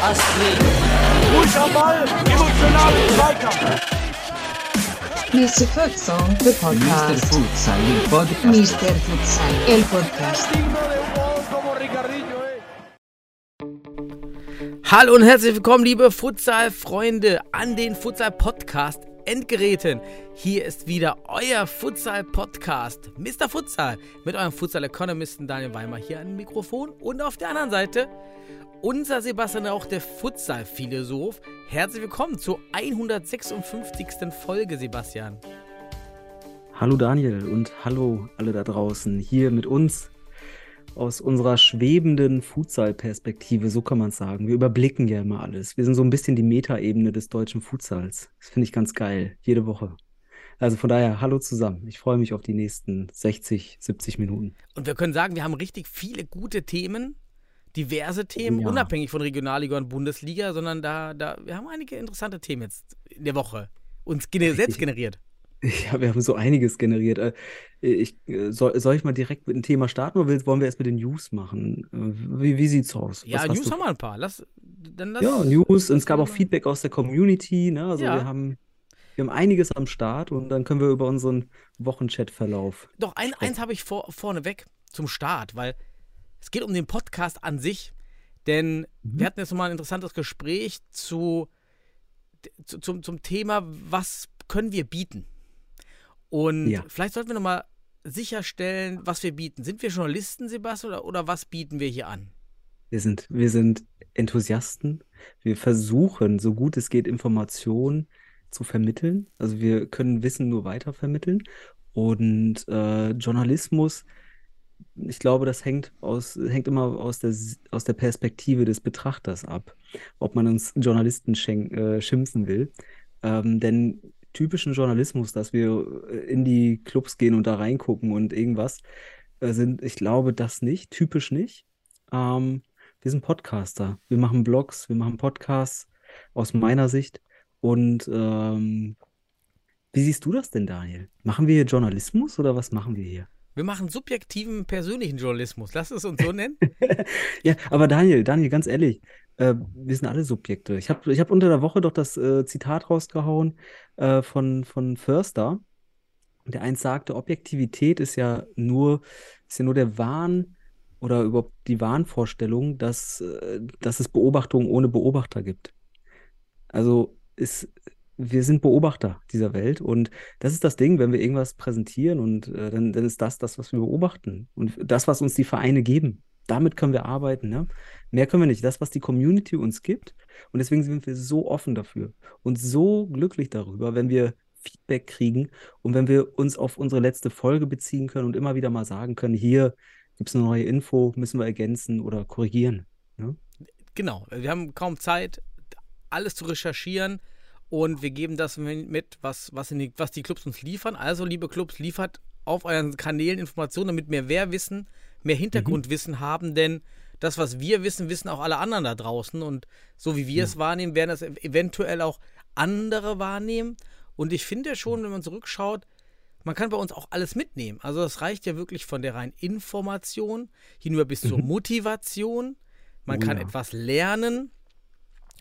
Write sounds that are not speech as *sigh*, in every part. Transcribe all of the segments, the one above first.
Das. Mr. Futsal, the Mr. podcast. Futsal, el podcast. Mr. Futsal, el podcast. Hallo und herzlich willkommen, liebe Futsal-Freunde, an den Futsal-Podcast Endgeräten. Hier ist wieder euer Futsal-Podcast, Mr. Futsal, mit eurem Futsal-Economisten Daniel Weimer hier am Mikrofon und auf der anderen Seite unser Sebastian Rauch, der Futsal-Philosoph. Herzlich willkommen zur 156. Folge, Sebastian. Hallo Daniel und hallo alle da draußen. Hier mit uns aus unserer schwebenden Futsal-Perspektive, so kann man es sagen. Wir überblicken ja immer alles. Wir sind so ein bisschen die Metaebene des deutschen Futsals. Das finde ich ganz geil, jede Woche. Also von daher, hallo zusammen. Ich freue mich auf die nächsten 60, 70 Minuten. Und wir können sagen, wir haben richtig viele gute Themen, diverse Themen, Ja. unabhängig von Regionalliga und Bundesliga, sondern da, da, wir haben einige interessante Themen jetzt in der Woche uns gene selbst generiert. *laughs* Ja, wir haben so einiges generiert. Äh, Ich, äh, soll, soll ich mal direkt mit dem Thema starten oder wollen wir erst mit den News machen? Äh, Wie, wie sieht's aus? Ja, Was hast News du haben wir ein paar. Lass, dann lass, Ja, News. Und es lass gab auch Feedback aus der Community. Ne? Also Ja. wir haben, wir haben einiges am Start und dann können wir über unseren Wochenchat-Verlauf. Doch, ein, sprechen. eins habe ich vor, vorneweg zum Start, weil es geht um den Podcast an sich. Denn Mhm. wir hatten jetzt nochmal ein interessantes Gespräch zu, zu, zum, zum Thema, was können wir bieten? Und Ja. vielleicht sollten wir nochmal sicherstellen, was wir bieten. Sind wir Journalisten, Sebastian, oder, oder was bieten wir hier an? Wir sind, wir sind Enthusiasten. Wir versuchen, so gut es geht, Informationen zu vermitteln. Also wir können Wissen nur weiter vermitteln. Und äh, Journalismus, ich glaube, das hängt aus, hängt immer aus der, aus der Perspektive des Betrachters ab, ob man uns Journalisten äh, schimpfen will. Ähm, denn typischen Journalismus, dass wir äh, in die Clubs gehen und da reingucken und irgendwas, äh, sind, ich glaube, das nicht, typisch nicht. Ähm, wir sind Podcaster. Wir machen Blogs, wir machen Podcasts aus meiner Sicht. Und ähm, wie siehst du das denn, Daniel? Machen wir hier Journalismus oder was machen wir hier? Wir machen subjektiven persönlichen Journalismus. Lass es uns so nennen. *laughs* Ja, aber Daniel, Daniel, ganz ehrlich, äh, wir sind alle Subjekte. Ich habe ich hab unter der Woche doch das äh, Zitat rausgehauen äh, von, von Förster, der eins sagte, Objektivität ist ja nur, ist ja nur der Wahn oder überhaupt die Wahnvorstellung, dass, äh, dass es Beobachtungen ohne Beobachter gibt. Also ist, wir sind Beobachter dieser Welt und das ist das Ding, wenn wir irgendwas präsentieren und äh, dann, dann ist das das, was wir beobachten und das, was uns die Vereine geben. Damit können wir arbeiten, ne? Mehr können wir nicht. Das, was die Community uns gibt. Und deswegen sind wir so offen dafür und so glücklich darüber, wenn wir Feedback kriegen und wenn wir uns auf unsere letzte Folge beziehen können und immer wieder mal sagen können, hier gibt es eine neue Info, müssen wir ergänzen oder korrigieren. Ne? Genau, wir haben kaum Zeit, alles zu recherchieren und wir geben das mit, was, was, die, was die Clubs uns liefern. Also, liebe Clubs, liefert auf euren Kanälen Informationen, damit wir mehr wissen, mehr Hintergrundwissen haben, denn das, was wir wissen, wissen auch alle anderen da draußen und so wie wir es wahrnehmen, werden das eventuell auch andere wahrnehmen. Und ich finde schon, wenn man zurückschaut, man kann bei uns auch alles mitnehmen. Also das reicht ja wirklich von der reinen Information hinüber bis zur Motivation. Man Oh kann ja. etwas lernen.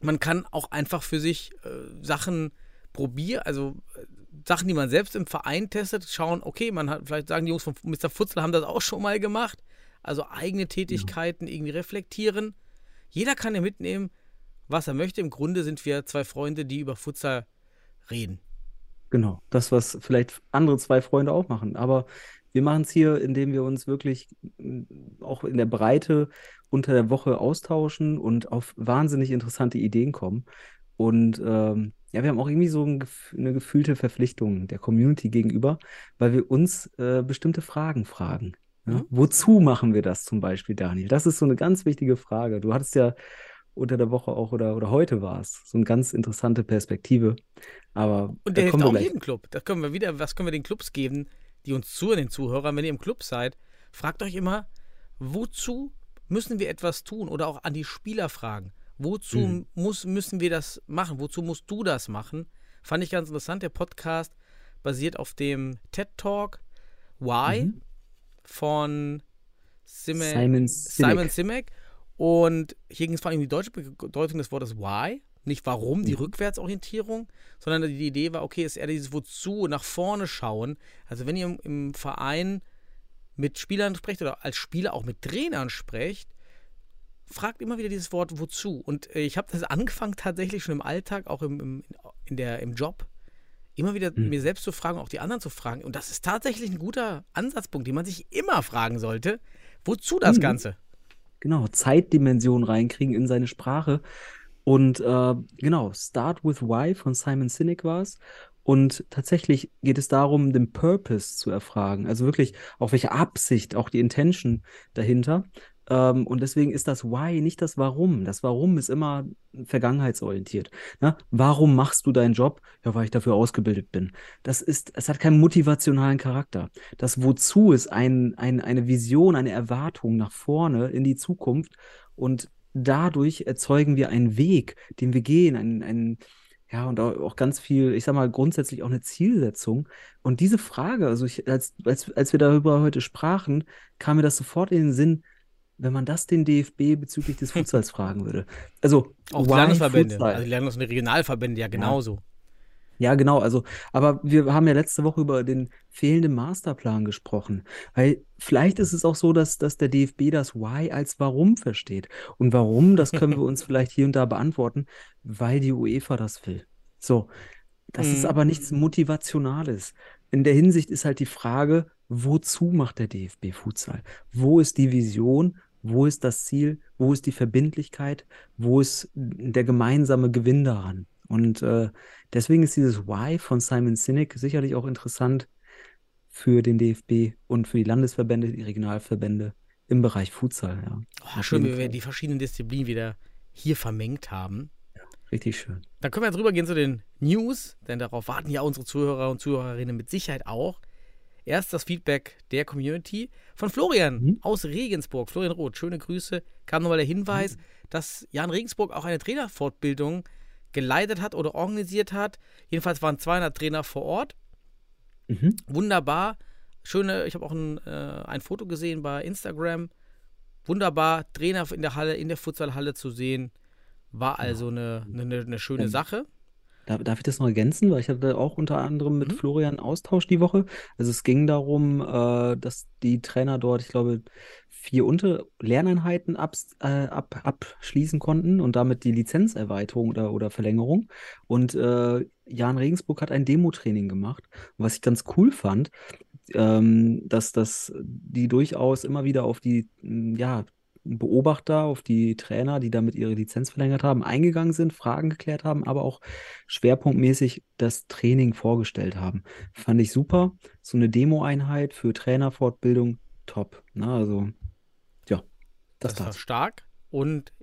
Man kann auch einfach für sich äh, Sachen probieren, also äh, Sachen, die man selbst im Verein testet, schauen, okay, man hat, vielleicht sagen die Jungs von Mr. Futzler haben das auch schon mal gemacht. Also eigene Tätigkeiten irgendwie reflektieren. Jeder kann ja mitnehmen, was er möchte. Im Grunde sind wir zwei Freunde, die über Futsal reden. Genau, das, was vielleicht andere zwei Freunde auch machen. Aber wir machen es hier, indem wir uns wirklich mm, auch in der Breite unter der Woche austauschen und auf wahnsinnig interessante Ideen kommen. Und ähm, ja, wir haben auch irgendwie so ein, eine gefühlte Verpflichtung der Community gegenüber, weil wir uns äh, bestimmte Fragen fragen. Ja? Mhm. Wozu machen wir das zum Beispiel, Daniel? Das ist so eine ganz wichtige Frage. Du hattest ja unter der Woche auch oder, oder heute war es so eine ganz interessante Perspektive. Aber Und da der hilft kommen wir auch jedem Club. Das können wir wieder, was können wir den Clubs geben, die uns zuhören, den Zuhörern, wenn ihr im Club seid, fragt euch immer, wozu müssen wir etwas tun? Oder auch an die Spieler fragen. Wozu Mhm. muss, müssen wir das machen? Wozu musst du das machen? Fand ich ganz interessant. Der Podcast basiert auf dem TED Talk Why Mhm. Von Simek, Simon Sinek. Simon Simek. Und hier ging es vor allem um die deutsche Bedeutung des Wortes Why. Nicht warum, die Mhm. Rückwärtsorientierung, sondern die Idee war, okay, ist eher dieses Wozu, nach vorne schauen. Also wenn ihr im, im Verein mit Spielern sprecht oder als Spieler auch mit Trainern sprecht, fragt immer wieder dieses Wort wozu. Und äh, ich habe das angefangen tatsächlich schon im Alltag, auch im, im, in der, im Job, immer wieder Mhm. mir selbst zu fragen, auch die anderen zu fragen. Und das ist tatsächlich ein guter Ansatzpunkt, den man sich immer fragen sollte. Wozu das Mhm. Ganze? Genau, Zeitdimension reinkriegen in seine Sprache. Und äh, genau, Start with Why von Simon Sinek war es. Und tatsächlich geht es darum, den Purpose zu erfragen. Also wirklich auch welche Absicht, auch die Intention dahinter. Ähm, und deswegen ist das Why nicht das Warum. Das Warum ist immer vergangenheitsorientiert. Ne? Warum machst du deinen Job? Ja, weil ich dafür ausgebildet bin. Das ist, es hat keinen motivationalen Charakter. Das Wozu ist ein, ein, eine Vision, eine Erwartung nach vorne in die Zukunft. Und dadurch erzeugen wir einen Weg, den wir gehen, einen, einen ja, und auch auch ganz viel, ich sag mal, grundsätzlich auch eine Zielsetzung. Und diese Frage, also ich, als, als, als wir darüber heute sprachen, kam mir das sofort in den Sinn, wenn man das den DFB bezüglich des Futsals fragen würde. Also, Auch die Landesverbände. Futsal? Also die Landes- und Regionalverbände ja genauso. Ja, genau. Also, aber wir haben ja letzte Woche über den fehlenden Masterplan gesprochen. Weil vielleicht ist es auch so, dass, dass der DFB das Why als Warum versteht. Und warum, das können wir *laughs* uns vielleicht hier und da beantworten, weil die UEFA das will. So. Das ist Mhm. aber nichts Motivationales. In der Hinsicht ist halt die Frage, wozu macht der DFB Futsal? Wo ist die Vision? Wo ist das Ziel? Wo ist die Verbindlichkeit? Wo ist der gemeinsame Gewinn daran? Und äh, deswegen ist dieses Why von Simon Sinek sicherlich auch interessant für den DFB und für die Landesverbände, die Regionalverbände im Bereich Futsal. Ja, Oh, schön, wie wir die verschiedenen Disziplinen wieder hier vermengt haben. richtig schön. Dann können wir jetzt rübergehen zu den News, denn darauf warten ja unsere Zuhörer und Zuhörerinnen mit Sicherheit auch. Erst das Feedback der Community von Florian Mhm. aus Regensburg. Florian Roth, schöne Grüße. Kam nochmal der Hinweis, Mhm. dass Jan Regensburg auch eine Trainerfortbildung geleitet hat oder organisiert hat. Jedenfalls waren 200 Trainer vor Ort. Mhm. Wunderbar. Schöne, ich habe auch ein, äh, ein Foto gesehen bei Instagram. Wunderbar, Trainer in der Halle, in der Futsalhalle zu sehen. War also eine, eine, eine schöne Sache. Darf, darf ich das noch ergänzen? Weil ich hatte auch unter anderem mit Mhm. Florian Austausch die Woche. Also es ging darum, äh, dass die Trainer dort, ich glaube, vier Unter Lerneinheiten abs äh, ab abschließen konnten und damit die Lizenzerweiterung oder, oder Verlängerung. Und äh, Jan Regensburg hat ein Demo-Training gemacht. Und was ich ganz cool fand, ähm, dass, dass die durchaus immer wieder auf die, ja, Beobachter, auf die Trainer, die damit ihre Lizenz verlängert haben, eingegangen sind, Fragen geklärt haben, aber auch schwerpunktmäßig das Training vorgestellt haben. Fand ich super. So eine Demo-Einheit für Trainerfortbildung, top. Na, also, ja, das, Das war stark. Und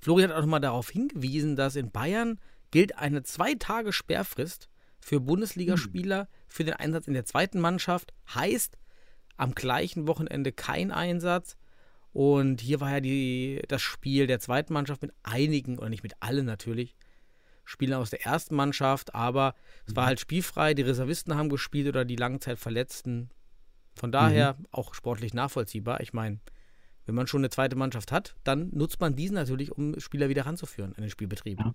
Florian hat auch nochmal darauf hingewiesen, dass in Bayern gilt eine zwei Tage Sperrfrist für Bundesligaspieler für den Einsatz in der zweiten Mannschaft. Heißt, am gleichen Wochenende kein Einsatz. Und hier war ja die, das Spiel der zweiten Mannschaft mit einigen, oder nicht mit allen natürlich, Spielern aus der ersten Mannschaft, aber es war halt spielfrei, die Reservisten haben gespielt oder die Langzeitverletzten. Von daher auch sportlich nachvollziehbar. Ich meine, wenn man schon eine zweite Mannschaft hat, dann nutzt man diesen natürlich, um Spieler wieder ranzuführen in den Spielbetrieb. Ja.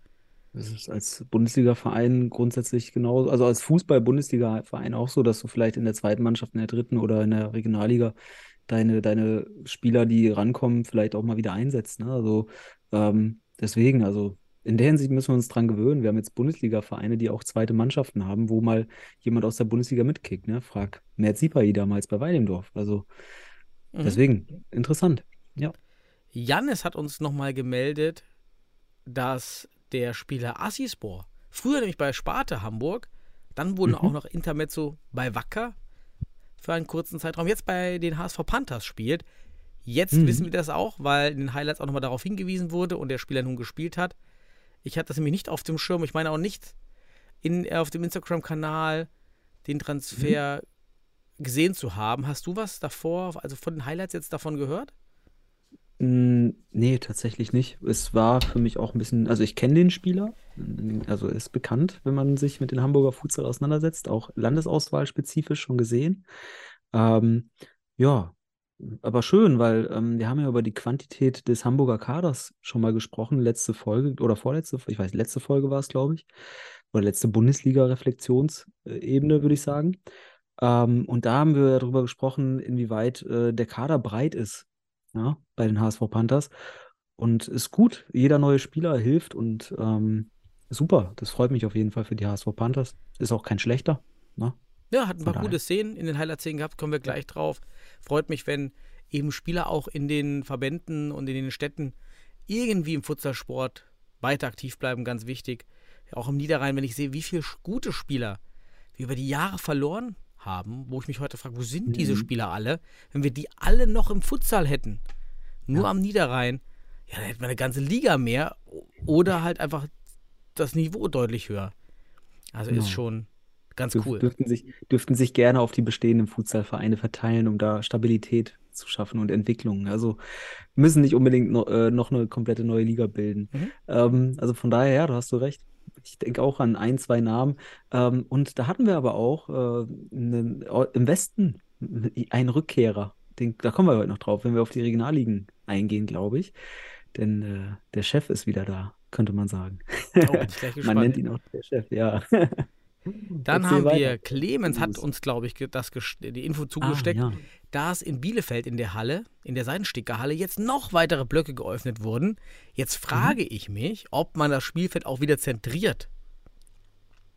Das ist als Bundesliga-Verein grundsätzlich genauso, also als Fußball-Bundesliga-Verein auch so, dass du vielleicht in der zweiten Mannschaft, in der dritten oder in der Regionalliga deine, deine Spieler, die rankommen, vielleicht auch mal wieder einsetzt. Ne? Also ähm, deswegen, also in der Hinsicht müssen wir uns dran gewöhnen. Wir haben jetzt Bundesliga-Vereine, die auch zweite Mannschaften haben, wo mal jemand aus der Bundesliga mitkickt. Ne? Frag Mert Sipai damals bei Weidendorf. Also Mhm. deswegen, interessant. Ja. Jannis hat uns nochmal gemeldet, dass der Spieler Assispor, früher nämlich bei Sparte Hamburg, dann wurden Mhm. auch noch Intermezzo bei Wacker für einen kurzen Zeitraum, jetzt bei den HSV Panthers spielt. Jetzt Mhm. wissen wir das auch, weil in den Highlights auch nochmal darauf hingewiesen wurde und der Spieler nun gespielt hat. Ich hatte das nämlich nicht auf dem Schirm, ich meine auch nicht in, auf dem Instagram-Kanal den Transfer gesehen zu haben. Hast du was davor, also von den Highlights jetzt davon gehört? Mm, Nee, tatsächlich nicht. Es war für mich auch ein bisschen, also ich kenne den Spieler, also ist bekannt, wenn man sich mit den Hamburger Futsal auseinandersetzt, auch Landesauswahl spezifisch schon gesehen. Ähm, ja, aber schön, weil ähm, wir haben ja über die Quantität des Hamburger Kaders schon mal gesprochen, letzte Folge oder vorletzte, ich weiß, letzte Folge war es, glaube ich, oder letzte Bundesliga-Reflexionsebene, würde ich sagen. Ähm, und da haben wir darüber gesprochen, inwieweit äh, der Kader breit ist, ja, bei den HSV Panthers. Und ist gut, jeder neue Spieler hilft und ähm, super. Das freut mich auf jeden Fall für die HSV Panthers. Ist auch kein schlechter. Ne? Ja, hat ein paar gute Szenen in den Highlight-Szenen gehabt, kommen wir gleich drauf. Freut mich, wenn eben Spieler auch in den Verbänden und in den Städten irgendwie im Futsalsport weiter aktiv bleiben, ganz wichtig. Auch im Niederrhein, wenn ich sehe, wie viele gute Spieler wir über die Jahre verloren haben, wo ich mich heute frage, wo sind diese Mhm. Spieler alle? Wenn wir die alle noch im Futsal hätten, nur Ja. am Niederrhein, ja, dann hätten wir eine ganze Liga mehr oder halt einfach das Niveau deutlich höher. Also Genau. ist schon ganz Dürf, cool. dürften, sich, dürften sich gerne auf die bestehenden Futsalvereine verteilen, um da Stabilität zu schaffen und Entwicklung. Also müssen nicht unbedingt no, äh, noch eine komplette neue Liga bilden. Mhm. Ähm, also von daher, ja, da hast du recht. Ich denke auch an ein, zwei Namen. Ähm, und da hatten wir aber auch äh, einen, im Westen einen Rückkehrer. Den, da kommen wir heute noch drauf, wenn wir auf die Regionalligen eingehen, glaube ich. Denn äh, der Chef ist wieder da, könnte man sagen. Oh, *laughs* Man nennt ihn auch der Chef, ja. Dann haben weiter. wir, Clemens hat uns, glaube ich, das die Info Ah, zugesteckt, ja. dass in Bielefeld in der Halle, in der Seidenstickerhalle, jetzt noch weitere Blöcke geöffnet wurden. Jetzt frage ich mich, ob man das Spielfeld auch wieder zentriert.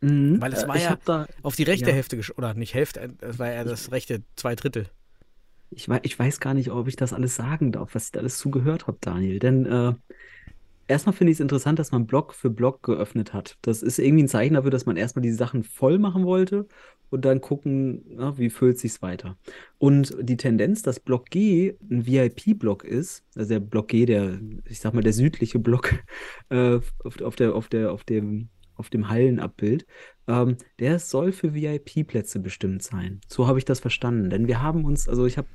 Mhm. Weil es Äh, war ich ja da, auf die rechte Ja. Hälfte, oder nicht Hälfte, äh, das war ja das rechte zwei Drittel. ich, ich weiß gar nicht, ob ich das alles sagen darf, was ich da alles zugehört habe, Daniel. Denn äh, erstmal finde ich es interessant, dass man Block für Block geöffnet hat. Das ist irgendwie ein Zeichen dafür, dass man erstmal die Sachen voll machen wollte und dann gucken, na, wie füllt sich's weiter. Und die Tendenz, dass Block G ein VIP-Block ist, also der Block G, der, ich sag mal, der südliche Block *laughs* äh, auf, auf der, auf der, auf dem, auf dem Hallenabbild, ähm, der soll für VIP-Plätze bestimmt sein. So habe ich das verstanden. Denn wir haben uns, also ich habe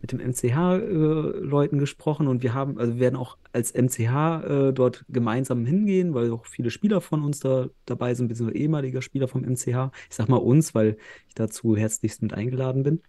mit dem MCH-Leuten gesprochen und wir haben, also wir werden auch als MCH äh, dort gemeinsam hingehen, weil auch viele Spieler von uns da dabei sind, beziehungsweise ehemaliger Spieler vom MCH. Ich sag mal uns, weil ich dazu herzlichst mit eingeladen bin.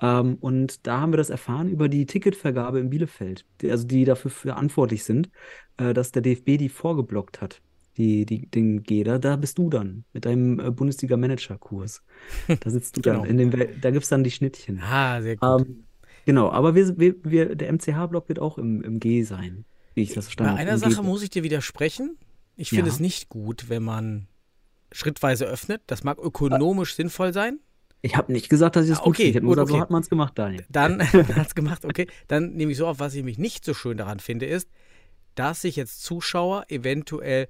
Ähm, und da haben wir das erfahren über die Ticketvergabe in Bielefeld, die, also die dafür verantwortlich sind, äh, dass der DFB die vorgeblockt hat. Die, die, den Geder, da bist du dann mit deinem äh, Bundesliga-Manager-Kurs. *laughs* Da sitzt du Genau. dann in dem, da gibt es dann die Schnittchen. Ah, sehr gut. Ähm, genau, aber wir, wir, wir, der MCH-Block wird auch im, im G sein, wie ich das verstanden Bei habe. einer im Sache muss ich dir widersprechen. Ich finde Ja. es nicht gut, wenn man schrittweise öffnet. Das mag ökonomisch sinnvoll sein. Ich habe nicht gesagt, dass ich das Ah, gut okay, nur gut, gesagt, so okay. hat man es gemacht, Daniel. Dann *laughs* *laughs* hat es gemacht, okay. Dann nehme ich so auf, was ich mich nicht so schön daran finde, ist, dass sich jetzt Zuschauer eventuell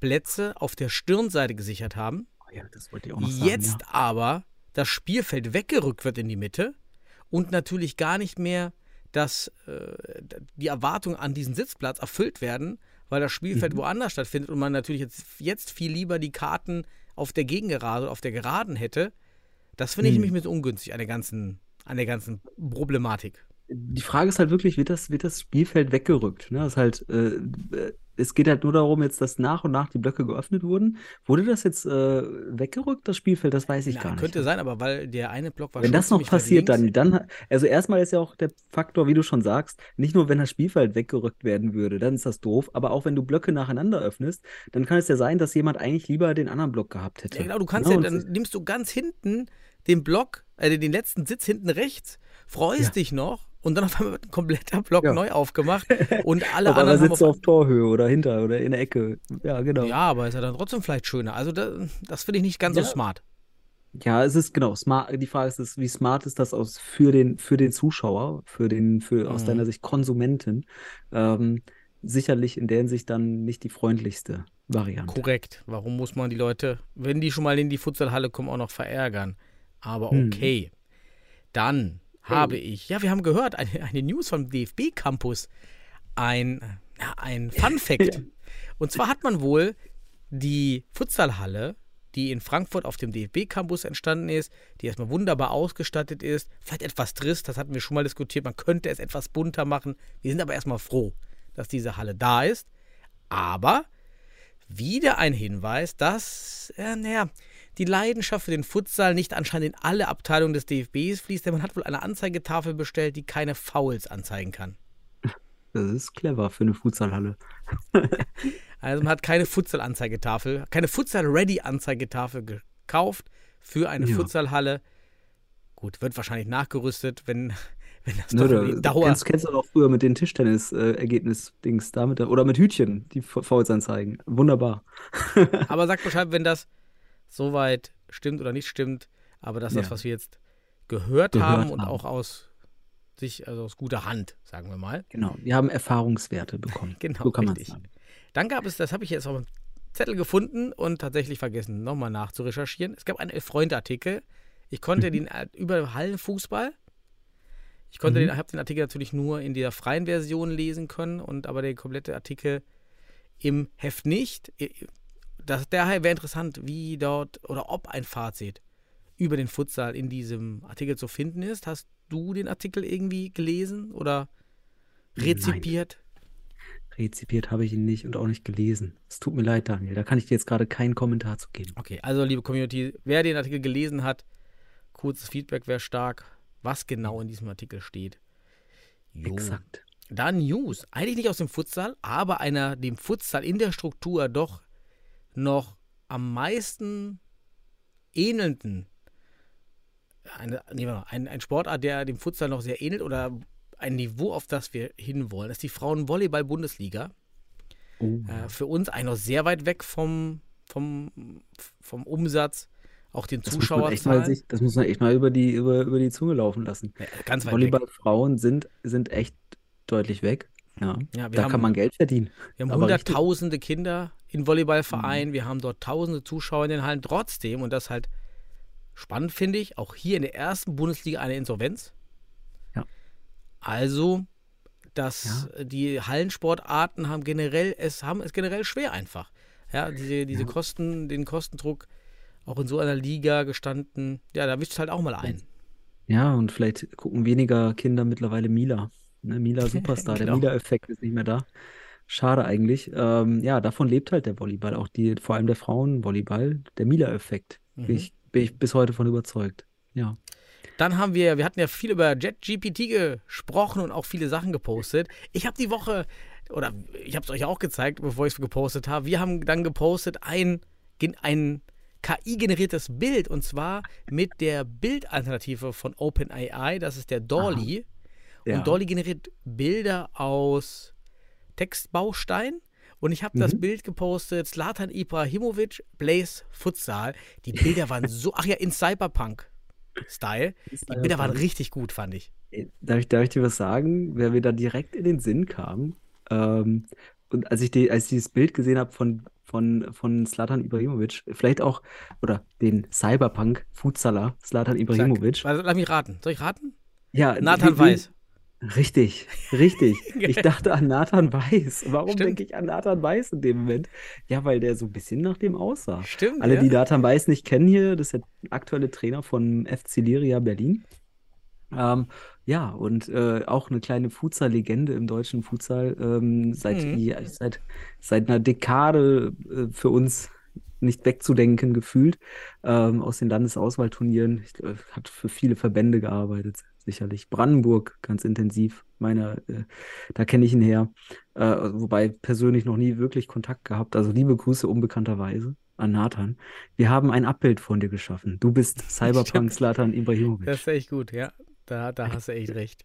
Plätze auf der Stirnseite gesichert haben. Oh ja, das wollte ich auch noch sagen. Jetzt aber das Spielfeld weggerückt wird in die Mitte und natürlich gar nicht mehr, dass äh, die Erwartungen an diesen Sitzplatz erfüllt werden, weil das Spielfeld Mhm. woanders stattfindet und man natürlich jetzt, jetzt viel lieber die Karten auf der Gegengerade, auf der Geraden hätte. Das finde ich Mhm. nämlich mit ungünstig an der ganzen, an der ganzen Problematik. die Frage ist halt wirklich, wird das, wird das Spielfeld weggerückt? Ne? Das ist halt, äh, äh, es geht halt nur darum, jetzt, dass nach und nach die Blöcke geöffnet wurden. Wurde das jetzt äh, weggerückt, das Spielfeld? Das weiß ich Na, gar nicht. könnte sein, aber weil der eine Block war Wenn das noch passiert, dann, dann, also erstmal ist ja auch der Faktor, wie du schon sagst, nicht nur, wenn das Spielfeld weggerückt werden würde, dann ist das doof, aber auch wenn du Blöcke nacheinander öffnest, dann kann es ja sein, dass jemand eigentlich lieber den anderen Block gehabt hätte. Ja, genau, du kannst Ne? ja, dann nimmst du ganz hinten den Block, äh, den letzten Sitz hinten rechts, freust Ja. dich noch und dann auf einmal wird ein kompletter Block Ja. neu aufgemacht und *laughs* alle einmal anderen haben sitzt auf, auf Torhöhe oder hinter oder in der Ecke. Ja, genau. Ja, aber ist ja dann trotzdem vielleicht schöner. Also da, das finde ich nicht ganz Ja. so smart. Ja, es ist genau smart. Die Frage ist, wie smart ist das aus für den für den Zuschauer, für den für aus Mhm. deiner Sicht Konsumenten? Ähm, sicherlich in der Hinsicht dann nicht die freundlichste Variante. Korrekt. Warum muss man die Leute, wenn die schon mal in die Futsalhalle kommen, auch noch verärgern? Aber Hm. okay. Dann habe ich, ja, wir haben gehört, eine, eine News vom DFB Campus. Ein, ja, ein Fun *laughs* Fact. Und zwar hat man wohl die Futsalhalle die in Frankfurt auf dem DFB-Campus entstanden ist, die erstmal wunderbar ausgestattet ist, vielleicht etwas trist, das hatten wir schon mal diskutiert, man könnte es etwas bunter machen. Wir sind aber erstmal froh, dass diese Halle da ist. Aber wieder ein Hinweis, dass, äh, naja, die Leidenschaft für den Futsal nicht anscheinend in alle Abteilungen des DFBs fließt, denn man hat wohl eine Anzeigetafel bestellt, die keine Fouls anzeigen kann. *laughs* Das ist clever für eine Futsalhalle. *laughs* Also man hat keine Futsal-Anzeigetafel, keine Futsal-Ready-Anzeigetafel gekauft für eine Ja. Futsalhalle. Gut, wird wahrscheinlich nachgerüstet, wenn, *laughs* wenn das Ne, doch die Dauer. kennst, kennst du doch früher mit den Tischtennis-Ergebnis-Dings da mit der, oder mit Hütchen, die Fouls anzeigen. Wunderbar. Aber sagt Bescheid, wenn das soweit stimmt oder nicht stimmt. Aber das ist das, Ja. was wir jetzt gehört, Gehört haben und haben. auch aus sich, also aus guter Hand, sagen wir mal. Genau, wir haben Erfahrungswerte bekommen. *laughs* Genau, so kann man richtig. sagen. Dann gab es, das habe ich jetzt auf dem Zettel gefunden und tatsächlich vergessen, nochmal nachzurecherchieren. Es gab einen Elf-Freunde-Artikel. Ich konnte Mhm. den über Hallenfußball. Ich konnte Mhm. den, habe den Artikel natürlich nur in der freien Version lesen können und aber der komplette Artikel im Heft nicht. Das, daher wäre interessant, wie dort oder ob ein Fazit über den Futsal in diesem Artikel zu finden ist. Hast du den Artikel irgendwie gelesen oder Nein. rezipiert? Rezipiert habe ich ihn nicht und auch nicht gelesen. Es tut mir leid, Daniel. Da kann ich dir jetzt gerade keinen Kommentar zu geben. Okay, also liebe Community, wer den Artikel gelesen hat, kurzes Feedback wäre stark, was genau in diesem Artikel steht. Jo. Exakt. Dann News. Eigentlich nicht aus dem Futsal, aber einer dem Futsal in der Struktur doch noch am meisten ähnelnden. Eine, nee, warte mal, ein, ein Sportart, der dem Futsal noch sehr ähnelt oder ein Niveau, auf das wir hinwollen, ist die Frauenvolleyball-Bundesliga. Oh, Äh, für uns eigentlich noch sehr weit weg vom, vom, vom Umsatz, auch den sich, das muss man echt mal über die, über, über die Zunge laufen lassen. Ja, ganz weit. Volleyballfrauen sind, sind echt deutlich weg. Ja, Ja, da haben- kann man Geld verdienen. Wir haben aber richtig. Mhm. hunderttausende Kinder in Volleyballvereinen, wir haben dort tausende Zuschauer in den Hallen. Trotzdem, und das halt spannend finde ich, auch hier in der ersten Bundesliga eine Insolvenz. Ja. Also, dass die Hallensportarten haben generell, es haben es generell schwer einfach. Ja, diese, diese Kosten, den Kostendruck auch in so einer Liga gestanden, ja, da wischt halt auch mal ein. Ja, und vielleicht gucken weniger Kinder mittlerweile Mila. Ne, Mila *laughs* Superstar, Genau. der Mila-Effekt ist nicht mehr da. Schade eigentlich. Ähm, ja, davon lebt halt der Volleyball, auch die, vor allem der Frauenvolleyball, der Mila-Effekt. Mhm. Bin ich, bin ich bis heute von überzeugt. Ja. Dann haben wir, wir hatten ja viel über JetGPT gesprochen und auch viele Sachen gepostet. Ich habe die Woche, oder ich habe es euch auch gezeigt, bevor ich es gepostet habe, wir haben dann gepostet ein, ein KI-generiertes Bild und zwar mit der Bildalternative von OpenAI, das ist der Dolly. Ja. Und Dolly generiert Bilder aus Textbaustein. Und ich habe das Mhm. Bild gepostet, Zlatan Ibrahimovic, Blaze Futsal. Die Bilder waren so, ach ja, in Cyberpunk-Style. Die Bilder waren richtig gut, fand ich. Darf ich, darf ich dir was sagen? Wer mir da direkt in den Sinn kam, ähm, und als ich, die, als ich dieses Bild gesehen habe von, von, von Zlatan Ibrahimovic, vielleicht auch, oder den Cyberpunk-Futsaler Zlatan Ibrahimovic. Also, lass mich raten. Soll ich raten? Ja, Nathan Weiß. Richtig, richtig. *laughs* Ich dachte an Nathan Weiß. Warum Stimmt. denke ich an Nathan Weiß in dem Moment? Ja, weil der so ein bisschen nach dem aussah. Stimmt. Alle, ja. die Nathan Weiß nicht kennen hier, das ist der aktuelle Trainer von FC Liria Berlin. Ähm, ja, und äh, auch eine kleine Futsal-Legende im deutschen Futsal, ähm, seit, Mhm. seit, seit einer Dekade äh, für uns nicht wegzudenken gefühlt, ähm, aus den Landesauswahlturnieren. Ich, äh, hat für viele Verbände gearbeitet, sicherlich. Brandenburg ganz intensiv, meiner, äh, da kenne ich ihn her. Äh, wobei persönlich noch nie wirklich Kontakt gehabt. Also liebe Grüße unbekannterweise an Nathan. Wir haben ein Abbild von dir geschaffen. Du bist *laughs* Cyberpunk Stimmt. Zlatan Ibrahimovic. Das ist echt gut, ja. Da, da hast du echt recht.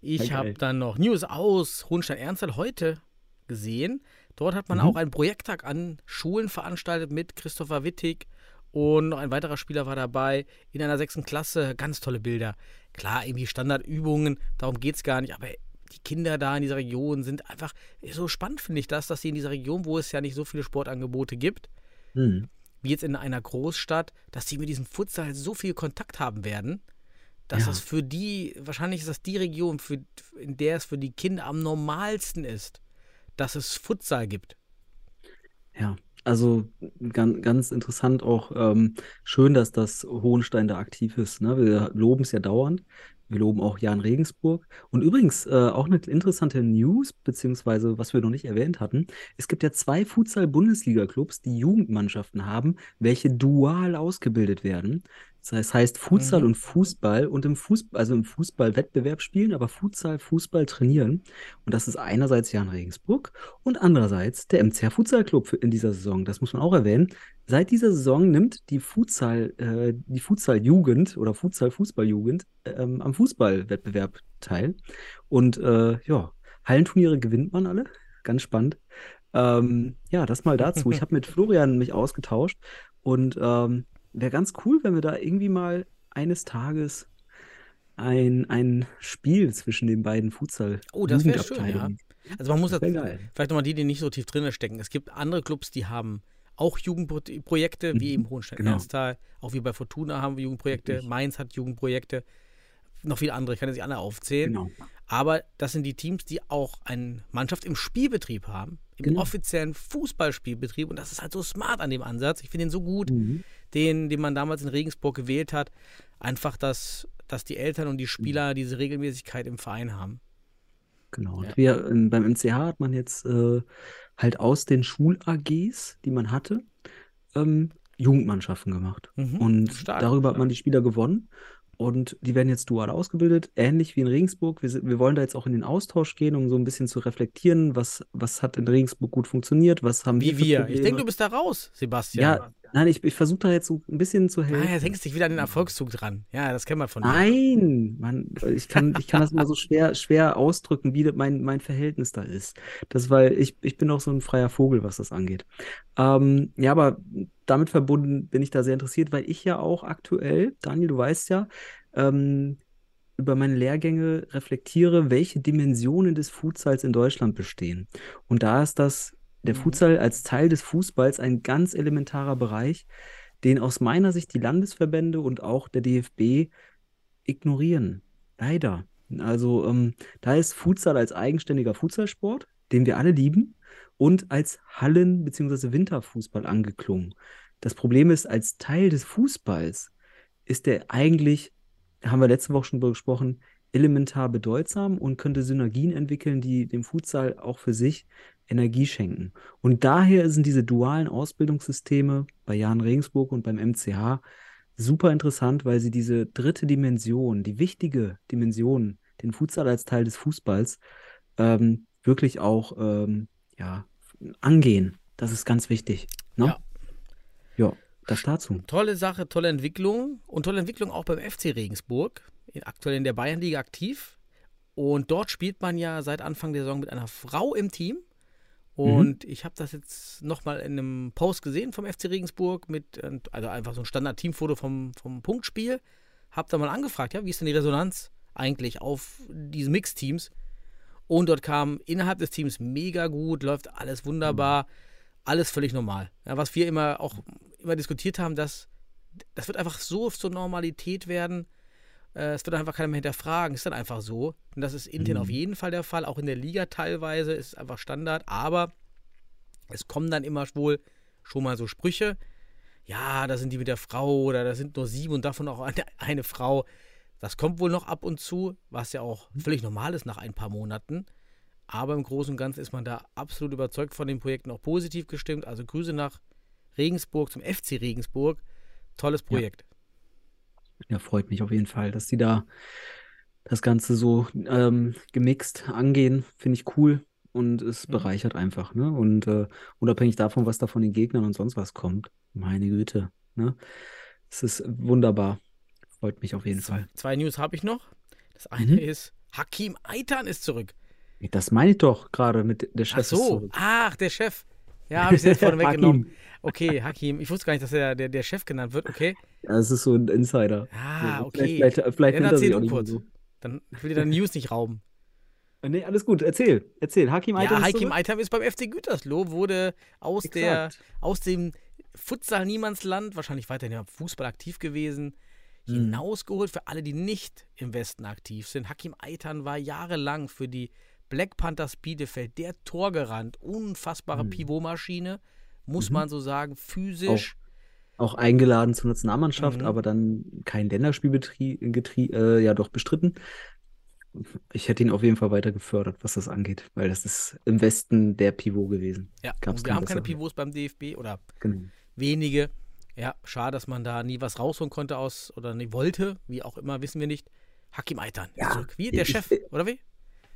Ich habe dann noch News aus Hohenstein-Ernsthal heute gesehen. Dort hat man Mhm. auch einen Projekttag an Schulen veranstaltet mit Christopher Wittig und noch ein weiterer Spieler war dabei in einer sechsten Klasse. Ganz tolle Bilder. Klar, irgendwie Standardübungen, darum geht es gar nicht, aber die Kinder da in dieser Region sind einfach so spannend, finde ich das, dass sie in dieser Region, wo es ja nicht so viele Sportangebote gibt, Hm. wie jetzt in einer Großstadt, dass sie mit diesem Futsal so viel Kontakt haben werden, dass Ja. das für die, wahrscheinlich ist das die Region, für, in der es für die Kinder am normalsten ist, dass es Futsal gibt. Ja, Also ganz, ganz interessant auch ähm, schön, dass das Hohenstein da aktiv ist. Ne? Wir loben es ja dauernd. Wir loben auch Jan Regensburg. Und übrigens äh, auch eine interessante News, beziehungsweise was wir noch nicht erwähnt hatten. Es gibt ja zwei Futsal-Bundesliga-Clubs, die Jugendmannschaften haben, welche dual ausgebildet werden. Das heißt, Futsal Mhm. und Fußball und im Fußball, also im Fußball-Wettbewerb spielen, aber Futsal, Fußball trainieren. Und das ist einerseits Jan Regensburg und andererseits der MCH Futsal Club in dieser Saison. Das muss man auch erwähnen. Seit dieser Saison nimmt die Futsal, äh, die Futsal-Jugend oder Futsal-Fußball-Jugend ähm, am Fußballwettbewerb teil. Und äh, ja, Hallenturniere gewinnt man alle. Ganz spannend. Ähm, ja, das mal dazu. Ich *laughs* habe mit Florian mich ausgetauscht und ähm, wäre ganz cool, wenn wir da irgendwie mal eines Tages ein, ein Spiel zwischen den beiden Futsal Oh, das wäre schön, ja. Also man muss Das vielleicht nochmal die, die nicht so tief drin stecken. Es gibt andere Clubs, die haben auch Jugendprojekte, wie Mhm, eben Hohenstein genau. Ernsthal, auch wie bei Fortuna haben wir Jugendprojekte, Richtig. Mainz hat Jugendprojekte, noch viele andere, ich kann jetzt nicht alle aufzählen. Genau. Aber das sind die Teams, die auch eine Mannschaft im Spielbetrieb haben, Genau. offiziellen Fußballspielbetrieb. Und das ist halt so smart an dem Ansatz. Ich finde den so gut, Mhm. den, den man damals in Regensburg gewählt hat. Einfach, dass, dass die Eltern und die Spieler diese Regelmäßigkeit im Verein haben. Genau. Und Ja. wir, ähm, beim MCH hat man jetzt äh, halt aus den Schul-AGs, die man hatte, ähm, Jugendmannschaften gemacht. Mhm, Und stark, darüber hat man die Spieler gewonnen. Und die werden jetzt dual ausgebildet, ähnlich wie in Regensburg. Wir, sind, wir wollen da jetzt auch in den Austausch gehen, um so ein bisschen zu reflektieren, was, was hat in Regensburg gut funktioniert, was haben wir Wie für wir. Ich denke, du bist da raus, Sebastian. Ja, nein, ich, ich versuche da jetzt so ein bisschen zu Ah, helfen. jetzt hängst dich wieder an den Erfolgszug dran. Ja, das kennt man von dir. Nein, Mann, ich kann, ich kann das immer so schwer, schwer ausdrücken, wie mein, mein Verhältnis da ist. Das, weil ich, ich bin auch so ein freier Vogel, was das angeht. Ähm, ja, aber damit verbunden bin ich da sehr interessiert, weil ich ja auch aktuell, Daniel, du weißt ja, ähm, über meine Lehrgänge reflektiere, welche Dimensionen des Futsals in Deutschland bestehen. Und da ist das, der Mhm. Futsal als Teil des Fußballs ein ganz elementarer Bereich, den aus meiner Sicht die Landesverbände und auch der DFB ignorieren. Leider. Also ähm, da ist Futsal als eigenständiger Futsalsport, den wir alle lieben, und als Hallen- bzw. Winterfußball angeklungen. Das Problem ist, als Teil des Fußballs ist der eigentlich, haben wir letzte Woche schon drüber gesprochen, elementar bedeutsam und könnte Synergien entwickeln, die dem Futsal auch für sich Energie schenken. Und daher sind diese dualen Ausbildungssysteme bei Jan Regensburg und beim MCH super interessant, weil sie diese dritte Dimension, die wichtige Dimension, den Futsal als Teil des Fußballs, ähm, wirklich auch ähm, ja, angehen. Das ist ganz wichtig. Ne? Ja. Ja, das dazu. Tolle Sache, tolle Entwicklung und tolle Entwicklung auch beim FC Regensburg, aktuell in der Bayernliga aktiv. Und dort spielt man ja seit Anfang der Saison mit einer Frau im Team. Und ich habe das jetzt nochmal in einem Post gesehen vom FC Regensburg mit, äh, also einfach so ein Standard-Teamfoto vom, vom Punktspiel. Hab da mal angefragt, ja, wie ist denn die Resonanz eigentlich auf diese Mixteams? Und dort kam innerhalb des Teams mega gut, läuft alles wunderbar, alles völlig normal. Ja, was wir immer auch immer diskutiert haben, dass das wird einfach so zur Normalität werden. Äh, es wird einfach keiner mehr hinterfragen. Ist dann einfach so. Und das ist intern Mhm. auf jeden Fall der Fall. Auch in der Liga teilweise ist es einfach Standard. Aber es kommen dann immer wohl schon mal so Sprüche. Ja, da sind die mit der Frau oder da sind nur sieben und davon auch *laughs* eine, eine Frau. Das kommt wohl noch ab und zu, was ja auch völlig normal ist nach ein paar Monaten. Aber im Großen und Ganzen ist man da absolut überzeugt von den Projekten, auch positiv gestimmt. Also Grüße nach Regensburg zum FC Regensburg. Tolles Projekt. Ja, freut mich auf jeden Fall, dass die da das Ganze so ähm, gemixt angehen. Finde ich cool und es Mhm. bereichert einfach. Ne? Und äh, unabhängig davon, was da von den Gegnern und sonst was kommt, meine Güte. Ne? Es ist wunderbar. Freut mich auf jeden Fall. Zwei News habe ich noch. Das eine Mhm. ist, Hakim Aitan ist zurück. Das meine ich doch gerade mit der Chef Ach so, ach, der Chef. Ja, habe ich jetzt vorne *laughs* weggenommen. Hakim. Okay, Hakim. Ich wusste gar nicht, dass er der, der Chef genannt wird. Okay. Ja, es ist so ein Insider. Ah, okay. Vielleicht, vielleicht, vielleicht Dann er erzähl du kurz. so. Dann ich will dir deine News nicht rauben. Äh, Nee, alles gut. Erzähl. Erzähl. Hakim Aitan Ja, ist Hakim? Aitam ist beim FC Gütersloh, wurde aus, der, aus dem Futsal-Niemandsland, wahrscheinlich weiterhin im Fußball aktiv gewesen, Mhm. hinausgeholt für alle, die nicht im Westen aktiv sind. Hakim Aitan war jahrelang für die Black Panthers Bielefeld der Torgerand, unfassbare Mhm. Pivotmaschine, muss Mhm. man so sagen, physisch. Auch eingeladen zur Nationalmannschaft, Mhm. aber dann kein Länderspiel äh, ja doch bestritten. Ich hätte ihn auf jeden Fall weiter gefördert, was das angeht, weil das ist im Westen der Pivot gewesen. Ja, Gab's wir haben keine. Pivots beim DFB oder Genau. wenige. Ja, schade, dass man da nie was rausholen konnte aus oder nie wollte, wie auch immer, wissen wir nicht. Hakim Aitan Ja, zurück. Wie? Der ich- Chef, oder wie?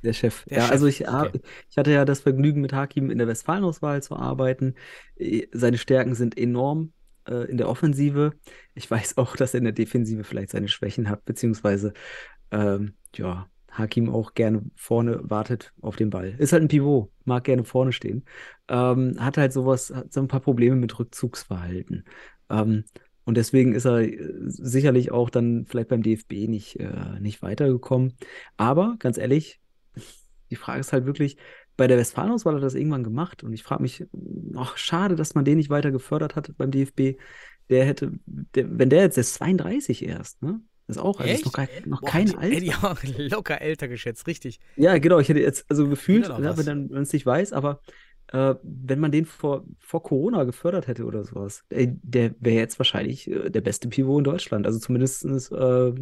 Der Chef. Der ja, Chef, also ich, okay. ich hatte ja das Vergnügen, mit Hakim in der Westfalenauswahl zu arbeiten. Seine Stärken sind enorm äh, in der Offensive. Ich weiß auch, dass er in der Defensive vielleicht seine Schwächen hat, beziehungsweise ähm, ja, Hakim auch gerne vorne wartet auf den Ball. Ist halt ein Pivot, mag gerne vorne stehen. Ähm, hat halt sowas, hat so ein paar Probleme mit Rückzugsverhalten. Ähm, und deswegen ist er äh, sicherlich auch dann vielleicht beim DFB nicht, äh, nicht weitergekommen. Aber ganz ehrlich, die Frage ist halt wirklich, bei der Westfalenauswahl hat er das irgendwann gemacht und ich frage mich, ach, schade, dass man den nicht weiter gefördert hat beim DFB. Der hätte, der, wenn der jetzt ist 32 erst, ne? Das ist auch, also ist noch, kein, noch Boah, kein hätte- Hätte ich Alter. auch *laughs* locker älter geschätzt, richtig. Ja, genau, ich hätte jetzt, also gefühlt, ja ne, wenn man es nicht weiß, aber äh, wenn man den vor, vor Corona gefördert hätte oder sowas, ey, der wäre jetzt wahrscheinlich äh, der beste Pivot in Deutschland. Also zumindest äh,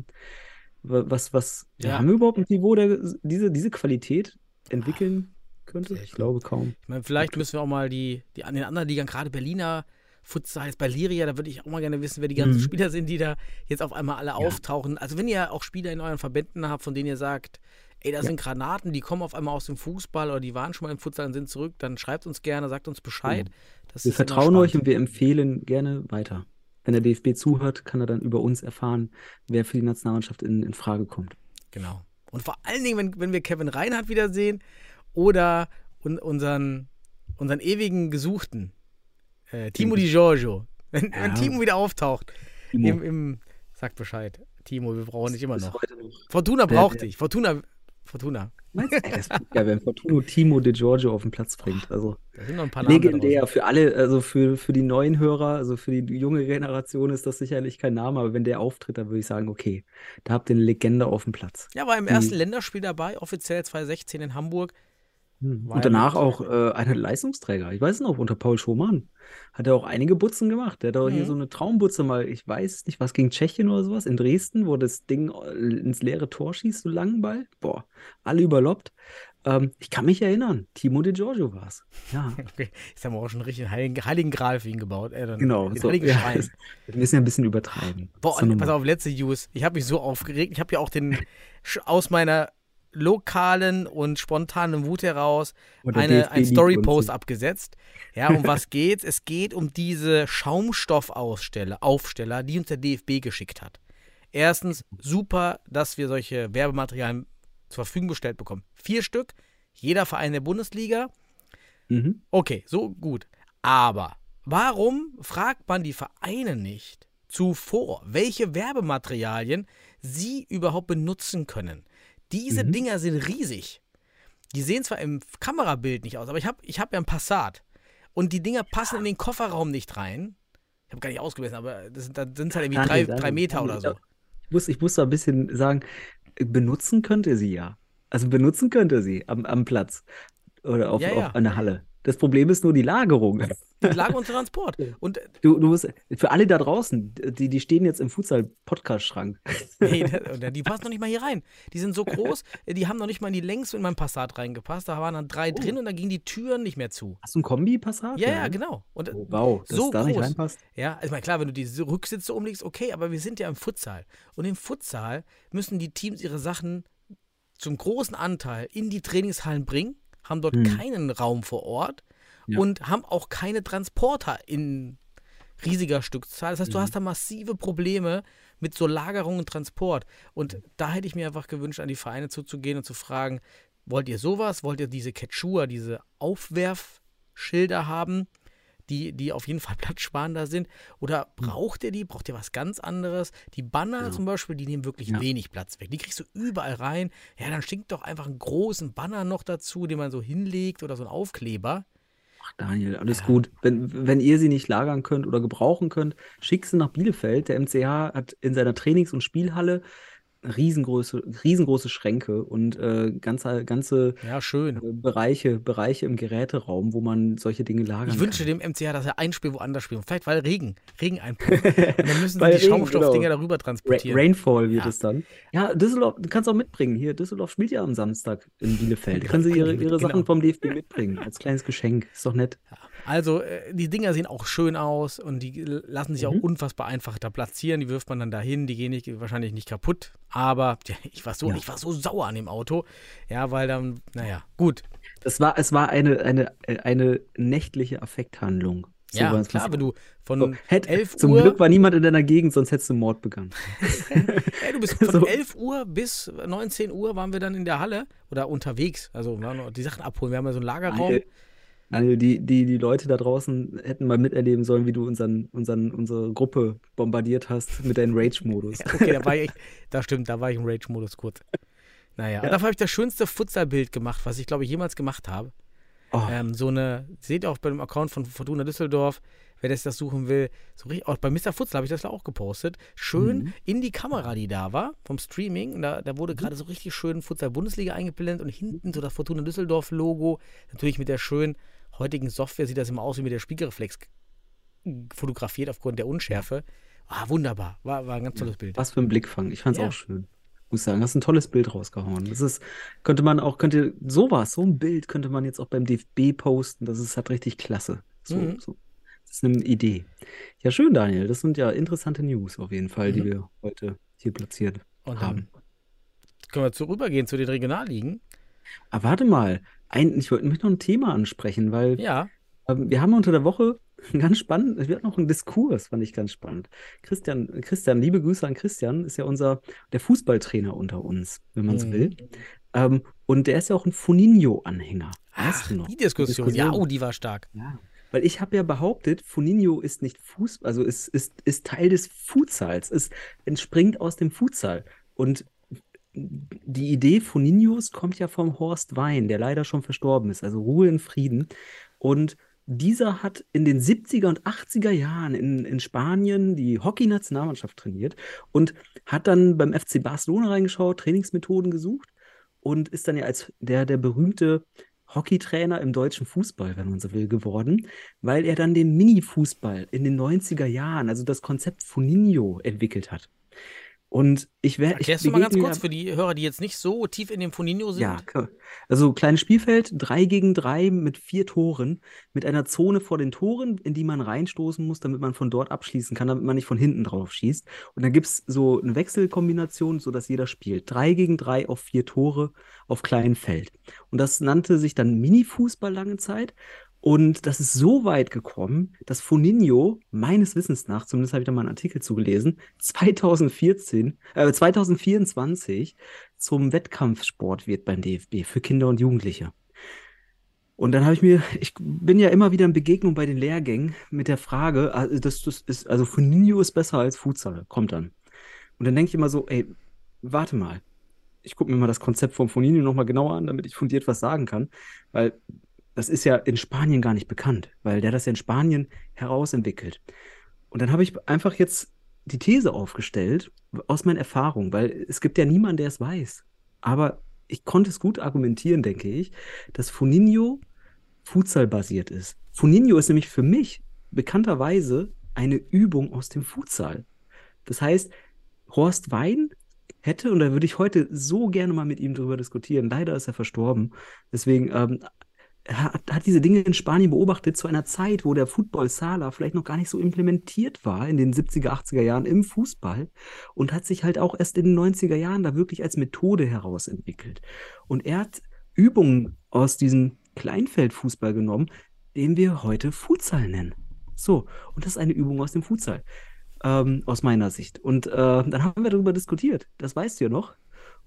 was, was, Ja. haben wir überhaupt ein Pivot, der diese, diese Qualität entwickeln könnte? Ich glaube kaum. Ich meine, vielleicht müssen wir auch mal die, die an den anderen Ligern, gerade Berliner Futsal, jetzt bei Liria, da würde ich auch mal gerne wissen, wer die ganzen Mhm. Spieler sind, die da jetzt auf einmal alle auftauchen. Also wenn ihr auch Spieler in euren Verbänden habt, von denen ihr sagt, ey, das Ja. sind Granaten, die kommen auf einmal aus dem Fußball oder die waren schon mal im Futsal und sind zurück, dann schreibt uns gerne, sagt uns Bescheid. Das Wir vertrauen euch und wir empfehlen gerne weiter. Wenn der DFB zuhört, kann er dann über uns erfahren, wer für die Nationalmannschaft in, in Frage kommt. Genau. Und vor allen Dingen, wenn, wenn wir Kevin Reinhardt wiedersehen oder un, unseren, unseren ewigen Gesuchten, äh, Timo Di Giorgio. Wenn, Ja. wenn Timo wieder auftaucht, Timo. im, im, sagt Bescheid. Timo, wir brauchen dich immer noch. noch. Fortuna braucht wer- dich. Fortuna, Fortuna. Meinst du? *laughs* Das geil, wenn Fortuno Timo De Giorgio auf den Platz bringt. Also Da sind noch ein paar Namen da legendär für alle, also für, für die neuen Hörer, also für die junge Generation ist das sicherlich kein Name, aber wenn der auftritt, dann würde ich sagen, okay, da habt ihr eine Legende auf dem Platz. Ja, war im ersten Länderspiel dabei, offiziell 2016 in Hamburg. Hm. Und danach auch äh, ein Leistungsträger. Ich weiß noch, unter Paul Schumann hat er auch einige Butzen gemacht. Der hat auch hier Mhm. so eine Traumbutze mal, ich weiß nicht, was gegen Tschechien oder sowas, in Dresden, wo das Ding äh, ins leere Tor schießt, so langen Ball. Boah, alle überloppt. Ähm, ich kann mich erinnern, Timo De Giorgio war es. Ja, *laughs* Okay, jetzt haben wir auch schon einen richtigen Heiligen, Heiligen Gral für ihn gebaut. Äh, dann genau. So, ja, das, *laughs* wir müssen ja ein bisschen übertreiben. Boah, So pass auf, letzte News. Ich habe mich so aufgeregt. Ich habe ja auch den aus meiner lokalen und spontanen Wut heraus eine, ein Story-Post abgesetzt. Ja, um was *laughs* geht's? Es geht um diese Schaumstoffaussteller, Aufsteller, die uns der DFB geschickt hat. Erstens, super, dass wir solche Werbematerialien zur Verfügung gestellt bekommen. Vier Stück, jeder Verein der Bundesliga. Mhm. Okay, so gut. Aber warum fragt man die Vereine nicht zuvor, welche Werbematerialien sie überhaupt benutzen können? Diese Mhm. Dinger sind riesig. Die sehen zwar im Kamerabild nicht aus, aber ich habe ich hab ja ein Passat. Und die Dinger passen in den Kofferraum nicht rein. Ich habe gar nicht ausgemessen, aber das sind, da sind es halt irgendwie drei, drei Meter oder so. Ich muss, ich muss da ein bisschen sagen, benutzen könnte sie ja. Also benutzen könnte sie am, am Platz oder auf, Ja, ja. auf einer Halle. Das Problem ist nur die Lagerung. Die Lagen und Transport. *laughs* Und äh, Du, du musst, für alle da draußen, die, die stehen jetzt im Futsal-Podcast-Schrank. *laughs* Nee, die passen noch nicht mal hier rein. Die sind so groß, äh, die haben noch nicht mal in die Längs in mein Passat reingepasst. Da waren dann drei Oh. drin und da gingen die Türen nicht mehr zu. Hast du ein Kombi-Passat? Ja, ja, genau. Und äh, Oh, wow, dass so da nicht groß. reinpasst. ja, ich meine, klar, wenn du die Rücksitze umlegst, okay, aber wir sind ja im Futsal. Und im Futsal müssen die Teams ihre Sachen zum großen Anteil in die Trainingshallen bringen, haben dort Hm. keinen Raum vor Ort Ja. und haben auch keine Transporter in riesiger Stückzahl. Das heißt, du Mhm. hast da massive Probleme mit so Lagerung und Transport. Und da hätte ich mir einfach gewünscht, an die Vereine zuzugehen und zu fragen, wollt ihr sowas? Wollt ihr diese Quechua, diese Aufwerfschilder haben, die, die auf jeden Fall platzsparender sind? Oder braucht ihr die? Braucht ihr was ganz anderes? Die Banner Ja. zum Beispiel, die nehmen wirklich Ja. wenig Platz weg. Die kriegst du überall rein. Ja, dann schickt doch einfach einen großen Banner noch dazu, den man so hinlegt oder so einen Aufkleber. Ach, Daniel, alles gut. Wenn, wenn ihr sie nicht lagern könnt oder gebrauchen könnt, schickt sie nach Bielefeld. Der MCH hat in seiner Trainings- und Spielhalle riesengroße, riesengroße Schränke und äh, ganze, ganze Ja, schön. äh, Bereiche, Bereiche im Geräteraum, wo man solche Dinge lagern Ich wünsche kann. dem MCH, dass er ein Spiel woanders spielt. Vielleicht weil Regen, Regen einpumpt. *laughs* Und dann müssen sie die Schaumstoffdinger genau. darüber Ra transportieren. Rainfall wird Ja. es dann. Ja, Düsseldorf, du kannst auch mitbringen. Hier, Düsseldorf spielt ja am Samstag in Bielefeld. Ja, Können sie ihre, ihre genau. Sachen vom DFB mitbringen, als kleines Geschenk. Ist doch nett. Also, äh, die Dinger sehen auch schön aus und die lassen sich auch Mhm. unfassbar einfach da platzieren. Die wirft man dann dahin, die gehen nicht, wahrscheinlich nicht kaputt. Aber *laughs* ja, ich, war so, Ja. ich war so sauer an dem Auto. Ja, weil dann, naja, gut. Das war, es war eine, eine, äh, eine nächtliche Affekthandlung. So ja, es klar, wenn du von So, hätt- 11 zum Uhr, Glück war niemand in deiner Gegend, sonst hättest du Mord begangen. *laughs* ey, du bist *laughs* von So. 11 Uhr bis 19 Uhr waren wir dann in der Halle oder unterwegs. Also, die Sachen abholen. Wir haben ja so einen Lagerraum. Daniel, Daniel, die, die, die Leute da draußen hätten mal miterleben sollen, wie du unseren, unseren, unsere Gruppe bombardiert hast mit deinem Rage-Modus. *laughs* Okay, da war ich, das stimmt, da war ich im Rage-Modus kurz. Naja, und dafür habe ich das schönste Futsal-Bild gemacht, was ich, glaube ich, jemals gemacht habe. Oh, Ähm, so eine, seht ihr auch bei dem Account von Fortuna Düsseldorf, wer das, das suchen will, so richtig, auch bei Mr. Futsal habe ich das da auch gepostet. Schön Mhm. in die Kamera, die da war, vom Streaming. Und da, da wurde gerade so richtig schön Futsal-Bundesliga eingeblendet und hinten so das Fortuna Düsseldorf-Logo. Natürlich mit der schönen heutigen Software sieht das immer aus wie mit der Spiegelreflex fotografiert aufgrund der Unschärfe. Ah, wunderbar. War, war ein ganz tolles Bild. was für ein Blickfang. Ich fand's Ja. auch schön. Muss sagen, hast ein tolles Bild rausgehauen. Das ist, könnte man auch, könnte, sowas, so ein Bild könnte man jetzt auch beim DFB posten. Das ist halt richtig klasse. So, Mhm. so. Das ist eine Idee. Ja, schön, Daniel. Das sind ja interessante News auf jeden Fall, die Mhm. wir heute hier platziert Und haben. können wir zu, rübergehen zu den Regionalligen. Aber warte mal, ein, ich wollte mich noch ein Thema ansprechen, weil Ja, Ähm, wir haben unter der Woche *laughs* ganz spannend, es wird noch ein Diskurs, fand ich ganz spannend. Christian, Christian, liebe Grüße an Christian, ist ja unser, der Fußballtrainer unter uns, wenn man so Mhm. will. Ähm, und der ist ja auch ein Funinho-Anhänger. Ach, du noch? die Diskussion. Ja, Diskussion. oh, die war stark. Ja. Weil ich habe ja behauptet, Funinho ist nicht Fuß, also ist, ist, ist Teil des Futsals, es entspringt aus dem Futsal. Und die Idee Funinhos kommt ja vom Horst Wein, der leider schon verstorben ist, also Ruhe in Frieden. Und dieser hat in den 70er und 80er Jahren in, in Spanien die Hockey-Nationalmannschaft trainiert und hat dann beim FC Barcelona reingeschaut, Trainingsmethoden gesucht und ist dann ja als der, der berühmte Hockeytrainer im deutschen Fußball, wenn man so will, geworden, weil er dann den Mini-Fußball in den 90er Jahren, also das Konzept Funinho, entwickelt hat. Und ich werde. Erklärst du mal ganz kurz für die Hörer, die jetzt nicht so tief in dem Foninho sind? Ja, klar. also kleines Spielfeld, drei gegen drei mit vier Toren, mit einer Zone vor den Toren, in die man reinstoßen muss, damit man von dort abschließen kann, damit man nicht von hinten drauf schießt. Und dann gibt es so eine Wechselkombination, sodass jeder spielt. Drei gegen drei auf vier Tore auf kleinem Feld. Und das nannte sich dann Mini-Fußball lange Zeit. Und das ist so weit gekommen, dass Foninho, meines Wissens nach, zumindest habe ich da mal einen Artikel zugelesen, 2014, äh, 2024 zum Wettkampfsport wird beim DFB für Kinder und Jugendliche. Und dann habe ich mir, ich bin ja immer wieder in Begegnung bei den Lehrgängen mit der Frage, also das, das ist, also Foninho ist besser als Futsal, kommt dann. Und dann denke ich immer so, ey, warte mal. Ich gucke mir mal das Konzept von Foninho nochmal genauer an, damit ich fundiert was sagen kann, weil das ist ja in Spanien gar nicht bekannt, weil der das ja in Spanien herausentwickelt. Und dann habe ich einfach jetzt die These aufgestellt, aus meinen Erfahrungen, weil es gibt ja niemanden, der es weiß. Aber ich konnte es gut argumentieren, denke ich, dass Funinho Futsal-basiert ist. Funinho ist nämlich für mich bekannterweise eine Übung aus dem Futsal. Das heißt, Horst Wein hätte, und da würde ich heute so gerne mal mit ihm drüber diskutieren, leider ist er verstorben, deswegen ähm, hat, hat diese Dinge in Spanien beobachtet zu einer Zeit, wo der Football Sala vielleicht noch gar nicht so implementiert war in den 70er, 80er Jahren im Fußball und hat sich halt auch erst in den 90er Jahren da wirklich als Methode herausentwickelt. Und er hat Übungen aus diesem Kleinfeldfußball genommen, den wir heute Futsal nennen. So, und das ist eine Übung aus dem Futsal, ähm, aus meiner Sicht. Und äh, dann haben wir darüber diskutiert, das weißt du ja noch.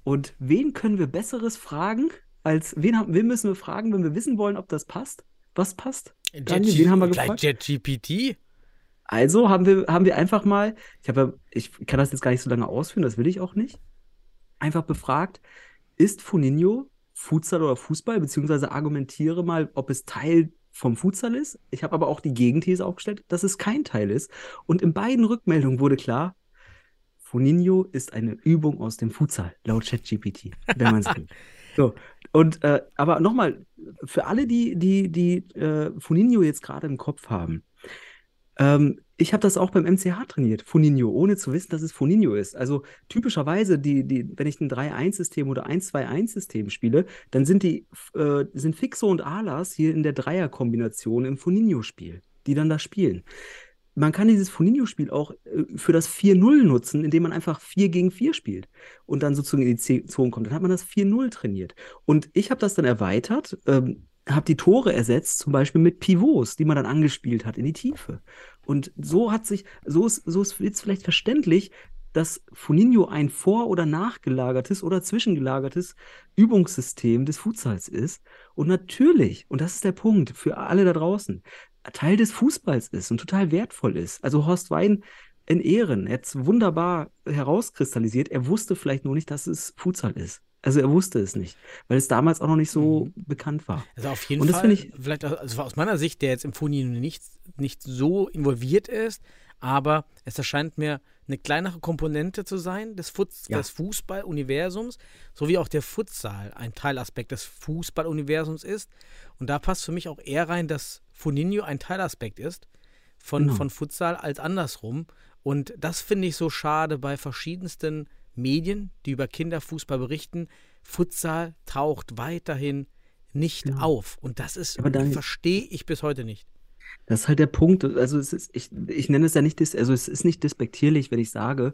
Und wen können wir Besseres fragen, als wen, haben, wen müssen wir fragen, wenn wir wissen wollen, ob das passt? Was passt? Daniel, wen haben wir gefragt? JetGPT? Also haben wir, haben wir einfach mal, ich ja, ich kann das jetzt gar nicht so lange ausführen, das will ich auch nicht. Einfach befragt, ist Funinho Futsal oder Fußball, beziehungsweise argumentiere mal, ob es Teil vom Futsal ist. Ich habe aber auch die Gegenthese aufgestellt, dass es kein Teil ist. Und in beiden Rückmeldungen wurde klar, Funinho ist eine Übung aus dem Futsal, laut ChatGPT, wenn man es *laughs* will. So, und äh, aber nochmal, für alle, die, die, die äh, Funinho jetzt gerade im Kopf haben, ähm, ich habe das auch beim MCH trainiert, Funinho, ohne zu wissen, dass es Funinho ist. Also typischerweise, die, die, wenn ich ein 3-1-System oder 1-2-1-System spiele, dann sind die äh, sind Fixo und Alas hier in der Dreierkombination im Funinho-Spiel, die dann da spielen. Man kann dieses Funinho-Spiel auch äh, für das 4-0 nutzen, indem man einfach 4 gegen 4 spielt und dann sozusagen in die Zone kommt. Dann hat man das 4-0 trainiert. Und ich habe das dann erweitert, ähm, habe die Tore ersetzt, zum Beispiel mit Pivots, die man dann angespielt hat in die Tiefe. Und so hat sich, so ist, so ist jetzt vielleicht verständlich, dass Funinho ein vor- oder nachgelagertes oder zwischengelagertes Übungssystem des Futsals ist. Und natürlich, und das ist der Punkt für alle da draußen, Teil des Fußballs ist und total wertvoll ist. Also Horst Wein in Ehren, hat es wunderbar herauskristallisiert. Er wusste vielleicht nur nicht, dass es Futsal ist. Also er wusste es nicht, weil es damals auch noch nicht so Mhm. bekannt war. Also auf jeden Und das Fall, finde ich- vielleicht also aus meiner Sicht, der jetzt im Funinho nicht, nicht so involviert ist, aber es erscheint mir eine kleinere Komponente zu sein des, Futs Ja. des Fußball-Universums, so wie auch der Futsal ein Teilaspekt des Fußball-Universums ist. Und da passt für mich auch eher rein, dass Funinho ein Teilaspekt ist von, Genau. von Futsal als andersrum. Und das finde ich so schade bei verschiedensten Medien, die über Kinderfußball berichten. Futsal taucht weiterhin nicht Genau. auf. Und das ist, verstehe ich bis heute nicht. Das ist halt der Punkt. Also es ist, ich, ich nenne es ja nicht, also es ist nicht despektierlich, wenn ich sage,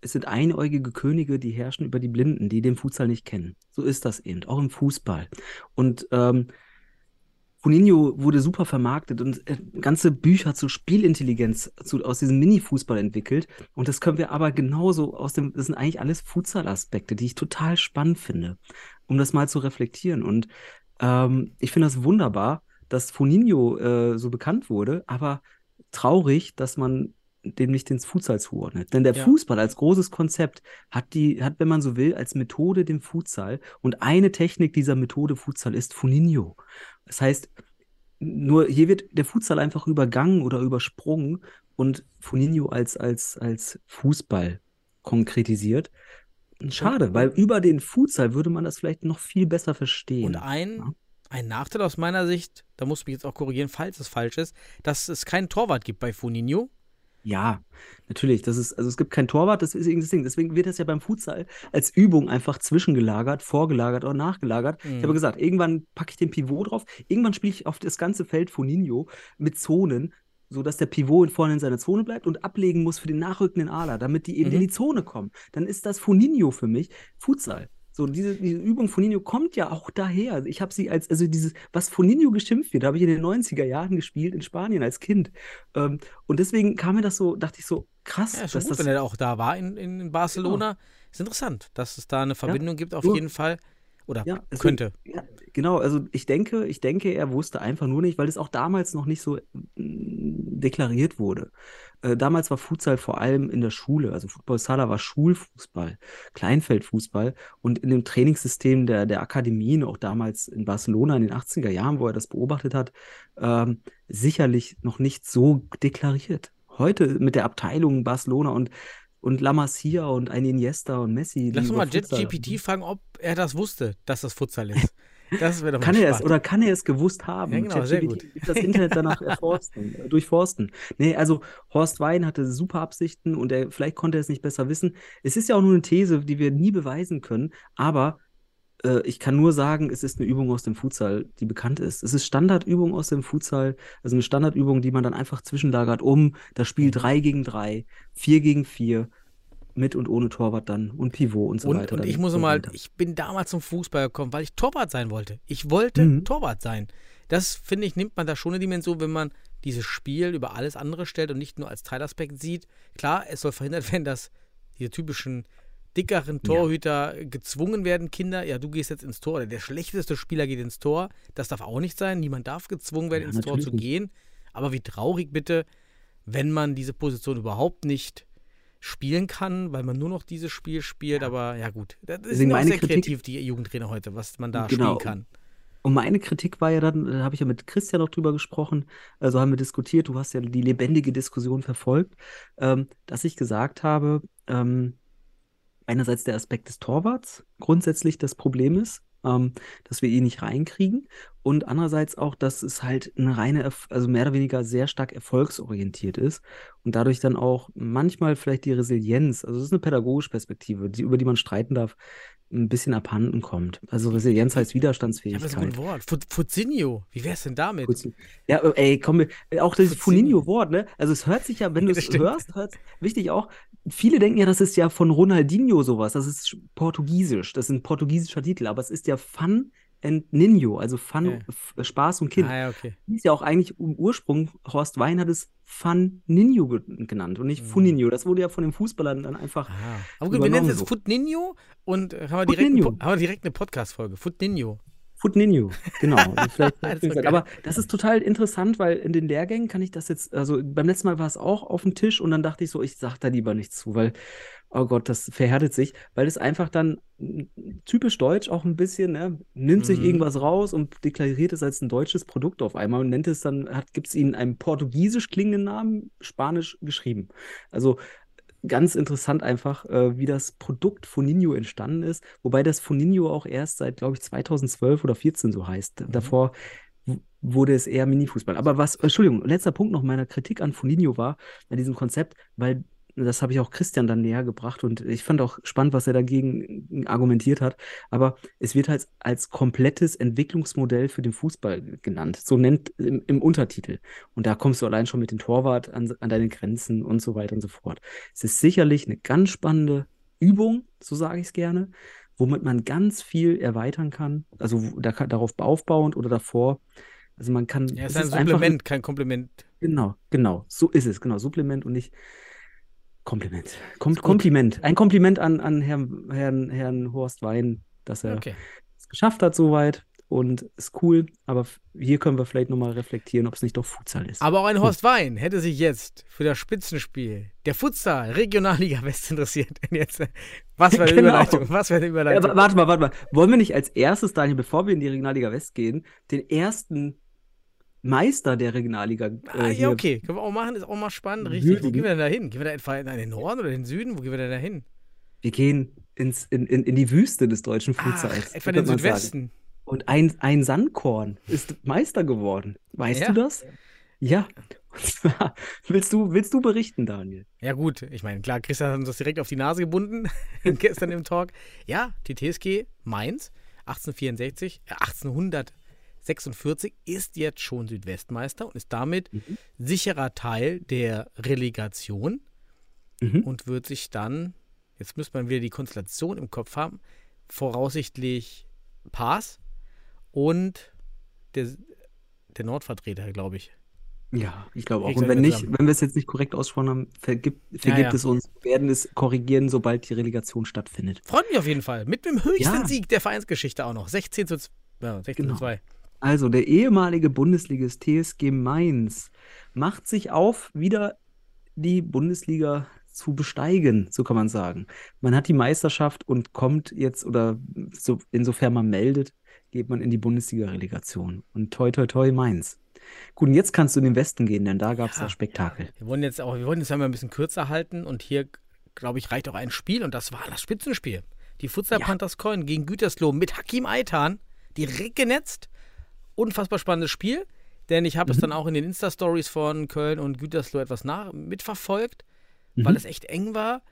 es sind einäugige Könige, die herrschen über die Blinden, die den Futsal nicht kennen. So ist das eben, auch im Fußball. Und ähm, Juninho wurde super vermarktet und äh, ganze Bücher zur Spielintelligenz zu, aus diesem Mini-Fußball entwickelt. Und das können wir aber genauso aus dem, das sind eigentlich alles Futsal-Aspekte, die ich total spannend finde, um das mal zu reflektieren. Und ähm, ich finde das wunderbar, dass Funinho äh, so bekannt wurde, aber traurig, dass man dem nicht ins Futsal zuordnet. Denn der Ja. Fußball als großes Konzept hat die, hat, wenn man so will, als Methode den Futsal. Und eine Technik dieser Methode Futsal ist Funinho. Das heißt, nur hier wird der Futsal einfach übergangen oder übersprungen und Funinho als, als, als Fußball konkretisiert. Schade, weil über den Futsal würde man das vielleicht noch viel besser verstehen. Und ein, Ja. Ein Nachteil aus meiner Sicht, da muss ich mich jetzt auch korrigieren, falls es falsch ist, dass es keinen Torwart gibt bei Funinho. Ja, natürlich. Das ist, also es gibt kein Torwart, das ist irgendwie das Ding. Deswegen wird das ja beim Futsal als Übung einfach zwischengelagert, vorgelagert oder nachgelagert. Ich Mhm. habe gesagt, irgendwann packe ich den Pivot drauf, irgendwann spiele ich auf das ganze Feld Foninho mit Zonen, sodass der Pivot vorne in seiner Zone bleibt und ablegen muss für den nachrückenden Aler, damit die eben Mhm. in die Zone kommen. Dann ist das Foninho für mich Futsal. So, diese, diese Übung Foninho kommt ja auch daher. Ich habe sie als, also dieses, was Foninho geschimpft wird, habe ich in den 90er Jahren gespielt in Spanien als Kind. Ähm, und deswegen kam mir das so, dachte ich so, krass, Ja, dass gut, das, wenn er auch da war in, in, Barcelona. Ist interessant, dass es da eine Verbindung gibt, auf nur- jeden Fall. Oder Ja, könnte. Ja, genau, also ich denke, ich denke, er wusste einfach nur nicht, weil es auch damals noch nicht so mm, deklariert wurde. Äh, damals war Futsal vor allem in der Schule, also Football Sala war Schulfußball, Kleinfeldfußball und in dem Trainingssystem der, der Akademien, auch damals in Barcelona in den 80er Jahren, wo er das beobachtet hat, ähm, sicherlich noch nicht so deklariert. Heute mit der Abteilung Barcelona und und La Masia und ein Iniesta und Messi. Lass uns mal JetGPT fragen, ob er das wusste, dass das Futsal ist. Das wäre doch Kann er es oder kann er es gewusst haben? Ja, genau, sehr wird das Internet danach *laughs* erforsten, äh, durchforsten. Nee, also Horst Wein hatte super Absichten und er, vielleicht konnte er es nicht besser wissen. Es ist ja auch nur eine These, die wir nie beweisen können, aber äh, ich kann nur sagen, es ist eine Übung aus dem Futsal, die bekannt ist. Es ist Standardübung aus dem Futsal, also eine Standardübung, die man dann einfach zwischenlagert um das Spiel Mhm. 3 gegen 3, 4 gegen 4, mit und ohne Torwart dann und Pivot und so Und, weiter. und ich muss so mal, ich bin damals zum Fußball gekommen, weil ich Torwart sein wollte. Ich wollte Mhm. Torwart sein. Das, finde ich, nimmt man da schon eine Dimension, wenn man dieses Spiel über alles andere stellt und nicht nur als Teilaspekt sieht. Klar, es soll verhindert *laughs* werden, dass diese typischen dickeren Torhüter gezwungen werden, Kinder, ja, du gehst jetzt ins Tor, oder der schlechteste Spieler geht ins Tor. Das darf auch nicht sein. Niemand darf gezwungen werden, Ja, ins Tor zu gehen. Aber wie traurig bitte, wenn man diese Position überhaupt nicht spielen kann, weil man nur noch dieses Spiel spielt, aber ja gut. Das ist Deswegen auch meine sehr Kritik- kreativ, die Jugendtrainer heute, was man da Genau. spielen kann. Und meine Kritik war ja dann, da habe ich ja mit Christian noch drüber gesprochen, also haben wir diskutiert, du hast ja die lebendige Diskussion verfolgt, ähm, dass ich gesagt habe, ähm, einerseits der Aspekt des Torwarts grundsätzlich das Problem ist, ähm, dass wir ihn nicht reinkriegen. Und andererseits auch, dass es halt eine reine, also mehr oder weniger sehr stark erfolgsorientiert ist und dadurch dann auch manchmal vielleicht die Resilienz, also das ist eine pädagogische Perspektive, die, über die man streiten darf, ein bisschen abhanden kommt. Also Resilienz heißt Ja, aber das ist ein Widerstandsfähigkeit. Wort. Fu- Fuzinho, wie wär's denn damit? Ja, ey, komm, auch das. Funinho-Wort, ne? Also es hört sich ja, wenn Ja, du es hörst, hört wichtig auch, viele denken ja, das ist ja von Ronaldinho sowas, das ist portugiesisch, das ist ein portugiesischer Titel, aber es ist ja Fun and Ninho, also Fun, Ja. Spaß und Kind. Ah, ja, okay. Ist ja auch eigentlich im Ursprung, Horst Wein hat es Fun Ninho ge genannt und nicht Mhm. Funinho. Das wurde ja von den Fußballern dann einfach Ah. Aber gut, wir nennen es jetzt so. Futninho und äh, haben wir direkt, eine. Po- haben wir direkt eine Podcast-Folge. Foot Ninho, genau. *laughs* Also vielleicht, Das ist so geil. aber das ist total interessant, weil in den Lehrgängen kann ich das jetzt, also beim letzten Mal war es auch auf dem Tisch und dann dachte ich so, ich sag da lieber nichts zu, weil, oh Gott, das verhärtet sich, weil es einfach dann typisch deutsch auch ein bisschen, ne, nimmt sich Mhm. irgendwas raus und deklariert es als ein deutsches Produkt auf einmal und nennt es dann, gibt es ihnen einen portugiesisch klingenden Namen, spanisch geschrieben. Also ganz interessant einfach, äh, wie das Produkt Funinho entstanden ist, wobei das Funinho auch erst seit, glaube ich, 2012 oder 14 so heißt. Davor w- wurde es eher Mini-Fußball. Aber was, Entschuldigung, letzter Punkt noch meiner Kritik an Funinho war, bei diesem Konzept, weil das habe ich auch Christian dann näher gebracht und ich fand auch spannend, was er dagegen argumentiert hat. Aber es wird halt als komplettes Entwicklungsmodell für den Fußball genannt. So nennt im, im Untertitel. Und da kommst du allein schon mit dem Torwart an, an deine Grenzen und so weiter und so fort. Es ist sicherlich eine ganz spannende Übung, so sage ich es gerne, womit man ganz viel erweitern kann. Also da, darauf aufbauend oder davor. Also man kann. Ja, es ist ein ist einfach Supplement, kein Kompliment. Genau, genau. So ist es, genau. Supplement und nicht Kompliment. Kom. Kompliment. Ein Kompliment an, an Herrn, Herrn, Herrn Horst Wein, dass er Okay. es geschafft hat soweit. Und ist cool, aber hier können wir vielleicht nochmal reflektieren, ob es nicht doch Futsal ist. Aber auch ein Horst Wein hätte sich jetzt für das Spitzenspiel der Futsal Regionalliga *laughs* West interessiert. Und Jetzt, was für eine *laughs* Genau. Überleitung, was für eine Ja, Überleitung. aber warte mal, warte mal. Wollen wir nicht als erstes, Daniel, bevor wir in die Regionalliga West gehen, den ersten Meister der Regionalliga äh, Ah, ja, okay. Können wir auch machen, ist auch mal spannend. Richtig. Wo Würdigen. gehen wir denn da hin? Gehen wir da etwa in den Norden oder in den Süden? Wo gehen wir denn da hin? Wir gehen ins, in, in, in die Wüste des deutschen Futsals. etwa in den man sagen. Südwesten. Und ein, ein Sandkorn ist Meister geworden. Weißt Ja. du das? Ja. Willst du, willst du berichten, Daniel? Ja, gut. Ich meine, klar, Christian hat uns das direkt auf die Nase gebunden *laughs* gestern im Talk. Ja, die TSG Mainz 1864, äh, 1846 ist jetzt schon Südwestmeister und ist damit Mhm. sicherer Teil der Relegation Mhm. und wird sich dann, jetzt müsste man wieder die Konstellation im Kopf haben, voraussichtlich Pass und der, der Nordvertreter, glaube ich. Ja, ich glaube auch. Und wenn nicht, wenn wir es jetzt nicht korrekt aussprochen haben, vergibt, vergibt ja. es uns. Wir werden es korrigieren, sobald die Relegation stattfindet. Freut mich auf jeden Fall. Mit dem höchsten Ja. Sieg der Vereinsgeschichte auch noch. 16 zu, z- ja, 16 Genau. zu 2. Also, der ehemalige Bundesligist TSG Mainz macht sich auf, wieder die Bundesliga zu besteigen, so kann man sagen. Man hat die Meisterschaft und kommt jetzt, oder so, insofern man meldet, geht man in die Bundesliga-Relegation. Und toi, toi, toi, Mainz. Gut, und jetzt kannst du in den Westen gehen, denn da gab es Ja, das Spektakel. Wir wollen jetzt auch, wir wollen jetzt einmal ein bisschen kürzer halten und hier, glaube ich, reicht auch ein Spiel und das war das Spitzenspiel. Die Futsal Ja. Panthers Coin gegen Gütersloh mit Hakim Aitan direkt genetzt. Unfassbar spannendes Spiel, denn ich habe es Mhm. dann auch in den Insta-Stories von Köln und Gütersloh etwas nach mitverfolgt, weil Mhm. es echt eng war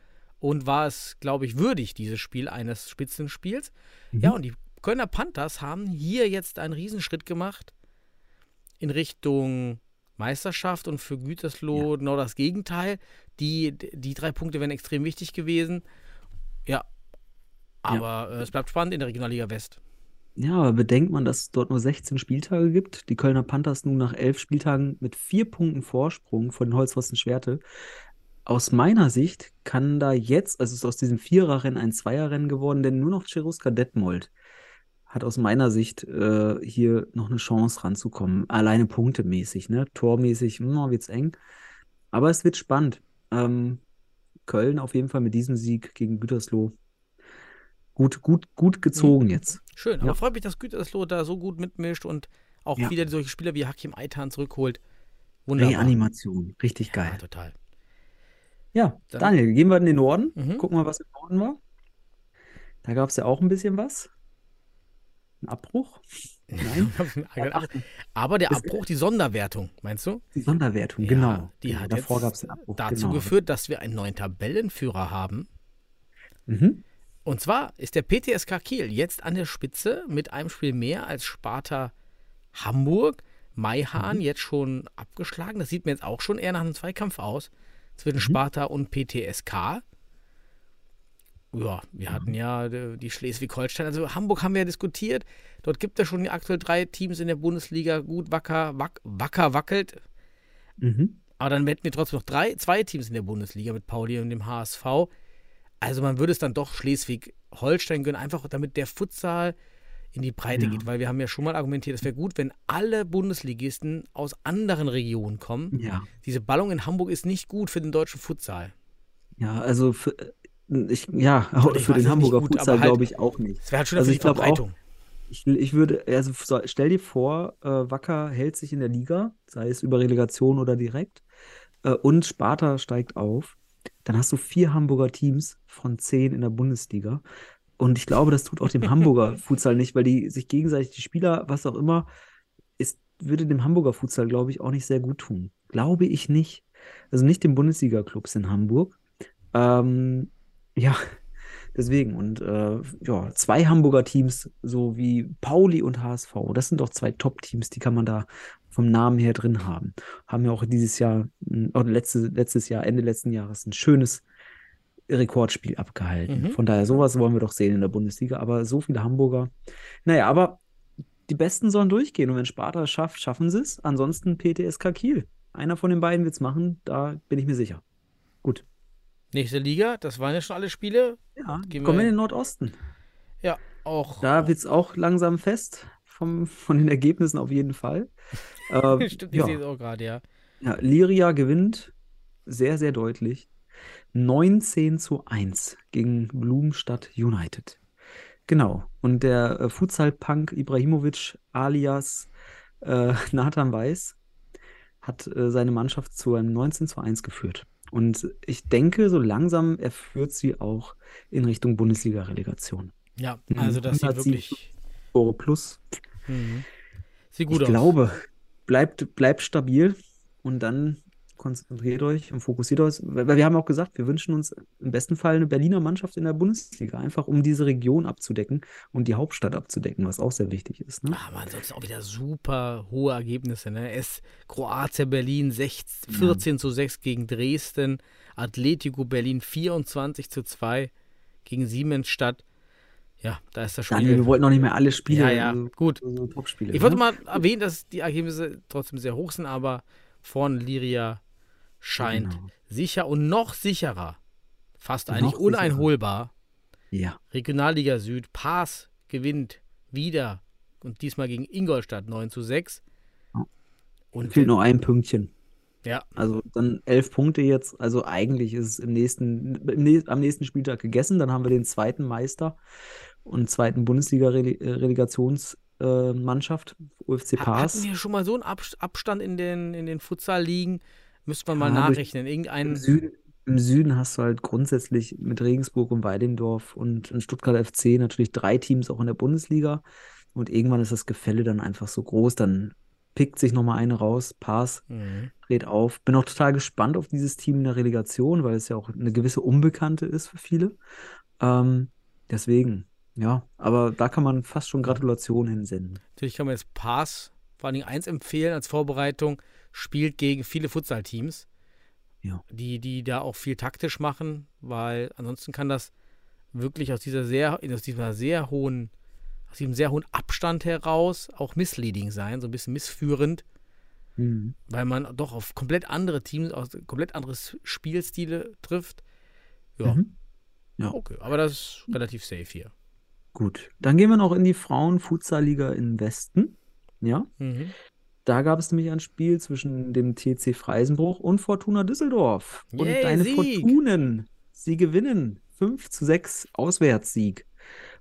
und war es, glaube ich, würdig, dieses Spiel eines Spitzenspiels. Mhm. Ja, und die Kölner Panthers haben hier jetzt einen Riesenschritt gemacht in Richtung Meisterschaft und für Gütersloh genau das Gegenteil. Die, die drei Punkte wären extrem wichtig gewesen. Ja, aber äh, es bleibt spannend in der Regionalliga West. Ja, aber bedenkt man, dass es dort nur 16 Spieltage gibt. Die Kölner Panthers nun nach elf Spieltagen mit vier Punkten Vorsprung von den Holzpfosten Schwerte. Aus meiner Sicht kann da jetzt, also es ist aus diesem Viererrennen ein Zweierrennen geworden, denn nur noch Cheruska Detmold hat aus meiner Sicht äh, hier noch eine Chance ranzukommen. Alleine punktemäßig, ne? Tormäßig, hm, wird's eng. Aber es wird spannend. Ähm, Köln auf jeden Fall mit diesem Sieg gegen Gütersloh Gut, gut, gut gezogen jetzt. Schön, Ja. aber freut mich, dass Gütersloh da so gut mitmischt und auch Ja. wieder solche Spieler wie Hakim Aitan zurückholt. Wunderbar. Reanimation, richtig Ja, geil. total. Ja, Dann- Daniel, gehen wir in den Norden, Mhm. gucken mal, was im Norden war. Da gab es ja auch ein bisschen was. Ein Abbruch? *laughs* Nein, aber der Abbruch, die Sonderwertung, meinst du? die Sonderwertung, Ja, genau. Die Genau, hat Davor gab es den Abbruch. dazu genau. geführt, dass wir einen neuen Tabellenführer haben. Mhm. Und zwar ist der PTSK Kiel jetzt an der Spitze mit einem Spiel mehr als Sparta Hamburg. Maihahn Mhm. jetzt schon abgeschlagen. Das sieht mir jetzt auch schon eher nach einem Zweikampf aus Mhm. zwischen Sparta und PTSK. Ja, wir hatten ja äh, die Schleswig-Holstein. Also Hamburg haben wir ja diskutiert. Dort gibt es schon aktuell drei Teams in der Bundesliga. Gut, Wacker, Wack, Wacker wackelt. Mhm. Aber dann hätten wir trotzdem noch drei, zwei Teams in der Bundesliga mit Pauli und dem HSV. Also man würde es dann doch Schleswig-Holstein gönnen, einfach damit der Futsal in die Breite Ja. geht, weil wir haben ja schon mal argumentiert, es wäre gut, wenn alle Bundesligisten aus anderen Regionen kommen. Ja. Diese Ballung in Hamburg ist nicht gut für den deutschen Futsal. Ja, also für, ich, ja, ich für den Hamburger gut, Futsal halt- glaube ich auch nicht. Es wäre halt schön Also für die auch, Verbreitung. Ich, ich würde, also so, stell dir vor, äh, Wacker hält sich in der Liga, sei es über Relegation oder direkt, äh, und Sparta steigt auf. Dann hast du vier Hamburger Teams von zehn in der Bundesliga. Und ich glaube, das tut auch dem Hamburger *laughs* Futsal nicht, weil die sich gegenseitig, die Spieler, was auch immer, ist, würde dem Hamburger Futsal, glaube ich, auch nicht sehr gut tun. Glaube ich nicht. Also nicht den Bundesliga-Clubs in Hamburg. Ähm, ja, *laughs* deswegen. Und äh, ja, zwei Hamburger Teams, so wie Pauli und HSV, das sind doch zwei Top-Teams, die kann man da vom Namen her drin haben. Haben ja auch dieses Jahr, oder letzte, letztes Jahr, Ende letzten Jahres, ein schönes Rekordspiel abgehalten. Mhm. Von daher, sowas wollen wir doch sehen in der Bundesliga. Aber so viele Hamburger. Naja, aber die Besten sollen durchgehen. Und wenn Sparta es schafft, schaffen sie es. Ansonsten PTSK Kiel. Einer von den beiden wird es machen, da bin ich mir sicher. Gut. Nächste Liga, das waren ja schon alle Spiele. Ja, Gehen kommen wir- wir in den Nordosten. Ja, auch. Da wird es auch langsam fest, vom, von den Ergebnissen auf jeden Fall. Ähm, *laughs* Stimmt, ich ja. sehe es auch gerade, ja. Ja, Liria gewinnt sehr, sehr deutlich. 19 zu 1 gegen Blumenstadt United. Genau. Und der äh, Futsal-Punk Ibrahimovic alias äh, *laughs* Nathan Weiß hat äh, seine Mannschaft zu einem 19 zu 1 geführt. Und ich denke, so langsam er führt sie auch in Richtung Bundesliga-Relegation. Ja, Mhm. also das sieht 107 wirklich. Tore plus. Mhm. Sieht gut ich aus. glaube, bleibt, bleibt stabil und dann konzentriert euch und fokussiert euch. Weil wir haben auch gesagt, wir wünschen uns im besten Fall eine Berliner Mannschaft in der Bundesliga, einfach um diese Region abzudecken und die Hauptstadt abzudecken, was auch sehr wichtig ist. Ne? Aber ansonsten auch wieder super hohe Ergebnisse. Ne? Es Kroatien Berlin 6, 14 zu 6 gegen Dresden, Atletico Berlin 24 zu 2 gegen Siemensstadt. Ja, da ist das Spiel. Daniel, wir wollten noch nicht mehr alle Spiele, ja, ja, also, gut. so Topspiele. Ich wollte ne? mal erwähnen, dass die Ergebnisse trotzdem sehr hoch sind, aber vorne Liria scheint Genau. sicher und noch sicherer, fast Noch eigentlich sicherer. uneinholbar. Ja, Regionalliga Süd, Paas gewinnt wieder und diesmal gegen Ingolstadt 9 zu 6. Ja. Und fehlt nur ein Pünktchen. ja, Also dann elf Punkte jetzt. Also eigentlich ist es im nächsten, im nä am nächsten Spieltag gegessen. Dann haben wir den zweiten Meister und zweiten Bundesliga-Relegationsmannschaft, UFC ha- Paas. hatten wir schon mal so einen Abs- Abstand in den, in den Futsal-Ligen? Müsste man mal Ja, nachrechnen. Im Irgendein. Süden, Im Süden hast du halt grundsätzlich mit Regensburg und Weidendorf und Stuttgart FC natürlich drei Teams auch in der Bundesliga. Und irgendwann ist das Gefälle dann einfach so groß, dann pickt sich nochmal eine raus, Pass, Mhm. dreht auf. Bin auch total gespannt auf dieses Team in der Relegation, weil es ja auch eine gewisse Unbekannte ist für viele. Ähm, deswegen, ja, aber da kann man fast schon Gratulationen hinsenden. Natürlich kann man jetzt Paas vor allen Dingen eins empfehlen als Vorbereitung. Spielt gegen viele Futsal-Teams, Ja. die, die da auch viel taktisch machen, weil ansonsten kann das wirklich aus dieser sehr, aus dieser sehr hohen, aus diesem sehr hohen Abstand heraus auch misleading sein, so ein bisschen missführend, Mhm. weil man doch auf komplett andere Teams, aus komplett anderes Spielstile trifft. Ja, Mhm. Ja. okay, aber das ist relativ safe hier. Gut, dann gehen wir noch in die Frauen-Futsal-Liga im Westen. Ja, Mhm. da gab es nämlich ein Spiel zwischen dem TC Freisenbruch und Fortuna Düsseldorf. Und Yay, deine Sieg! Fortunen, sie gewinnen 5 zu 6 Auswärtssieg.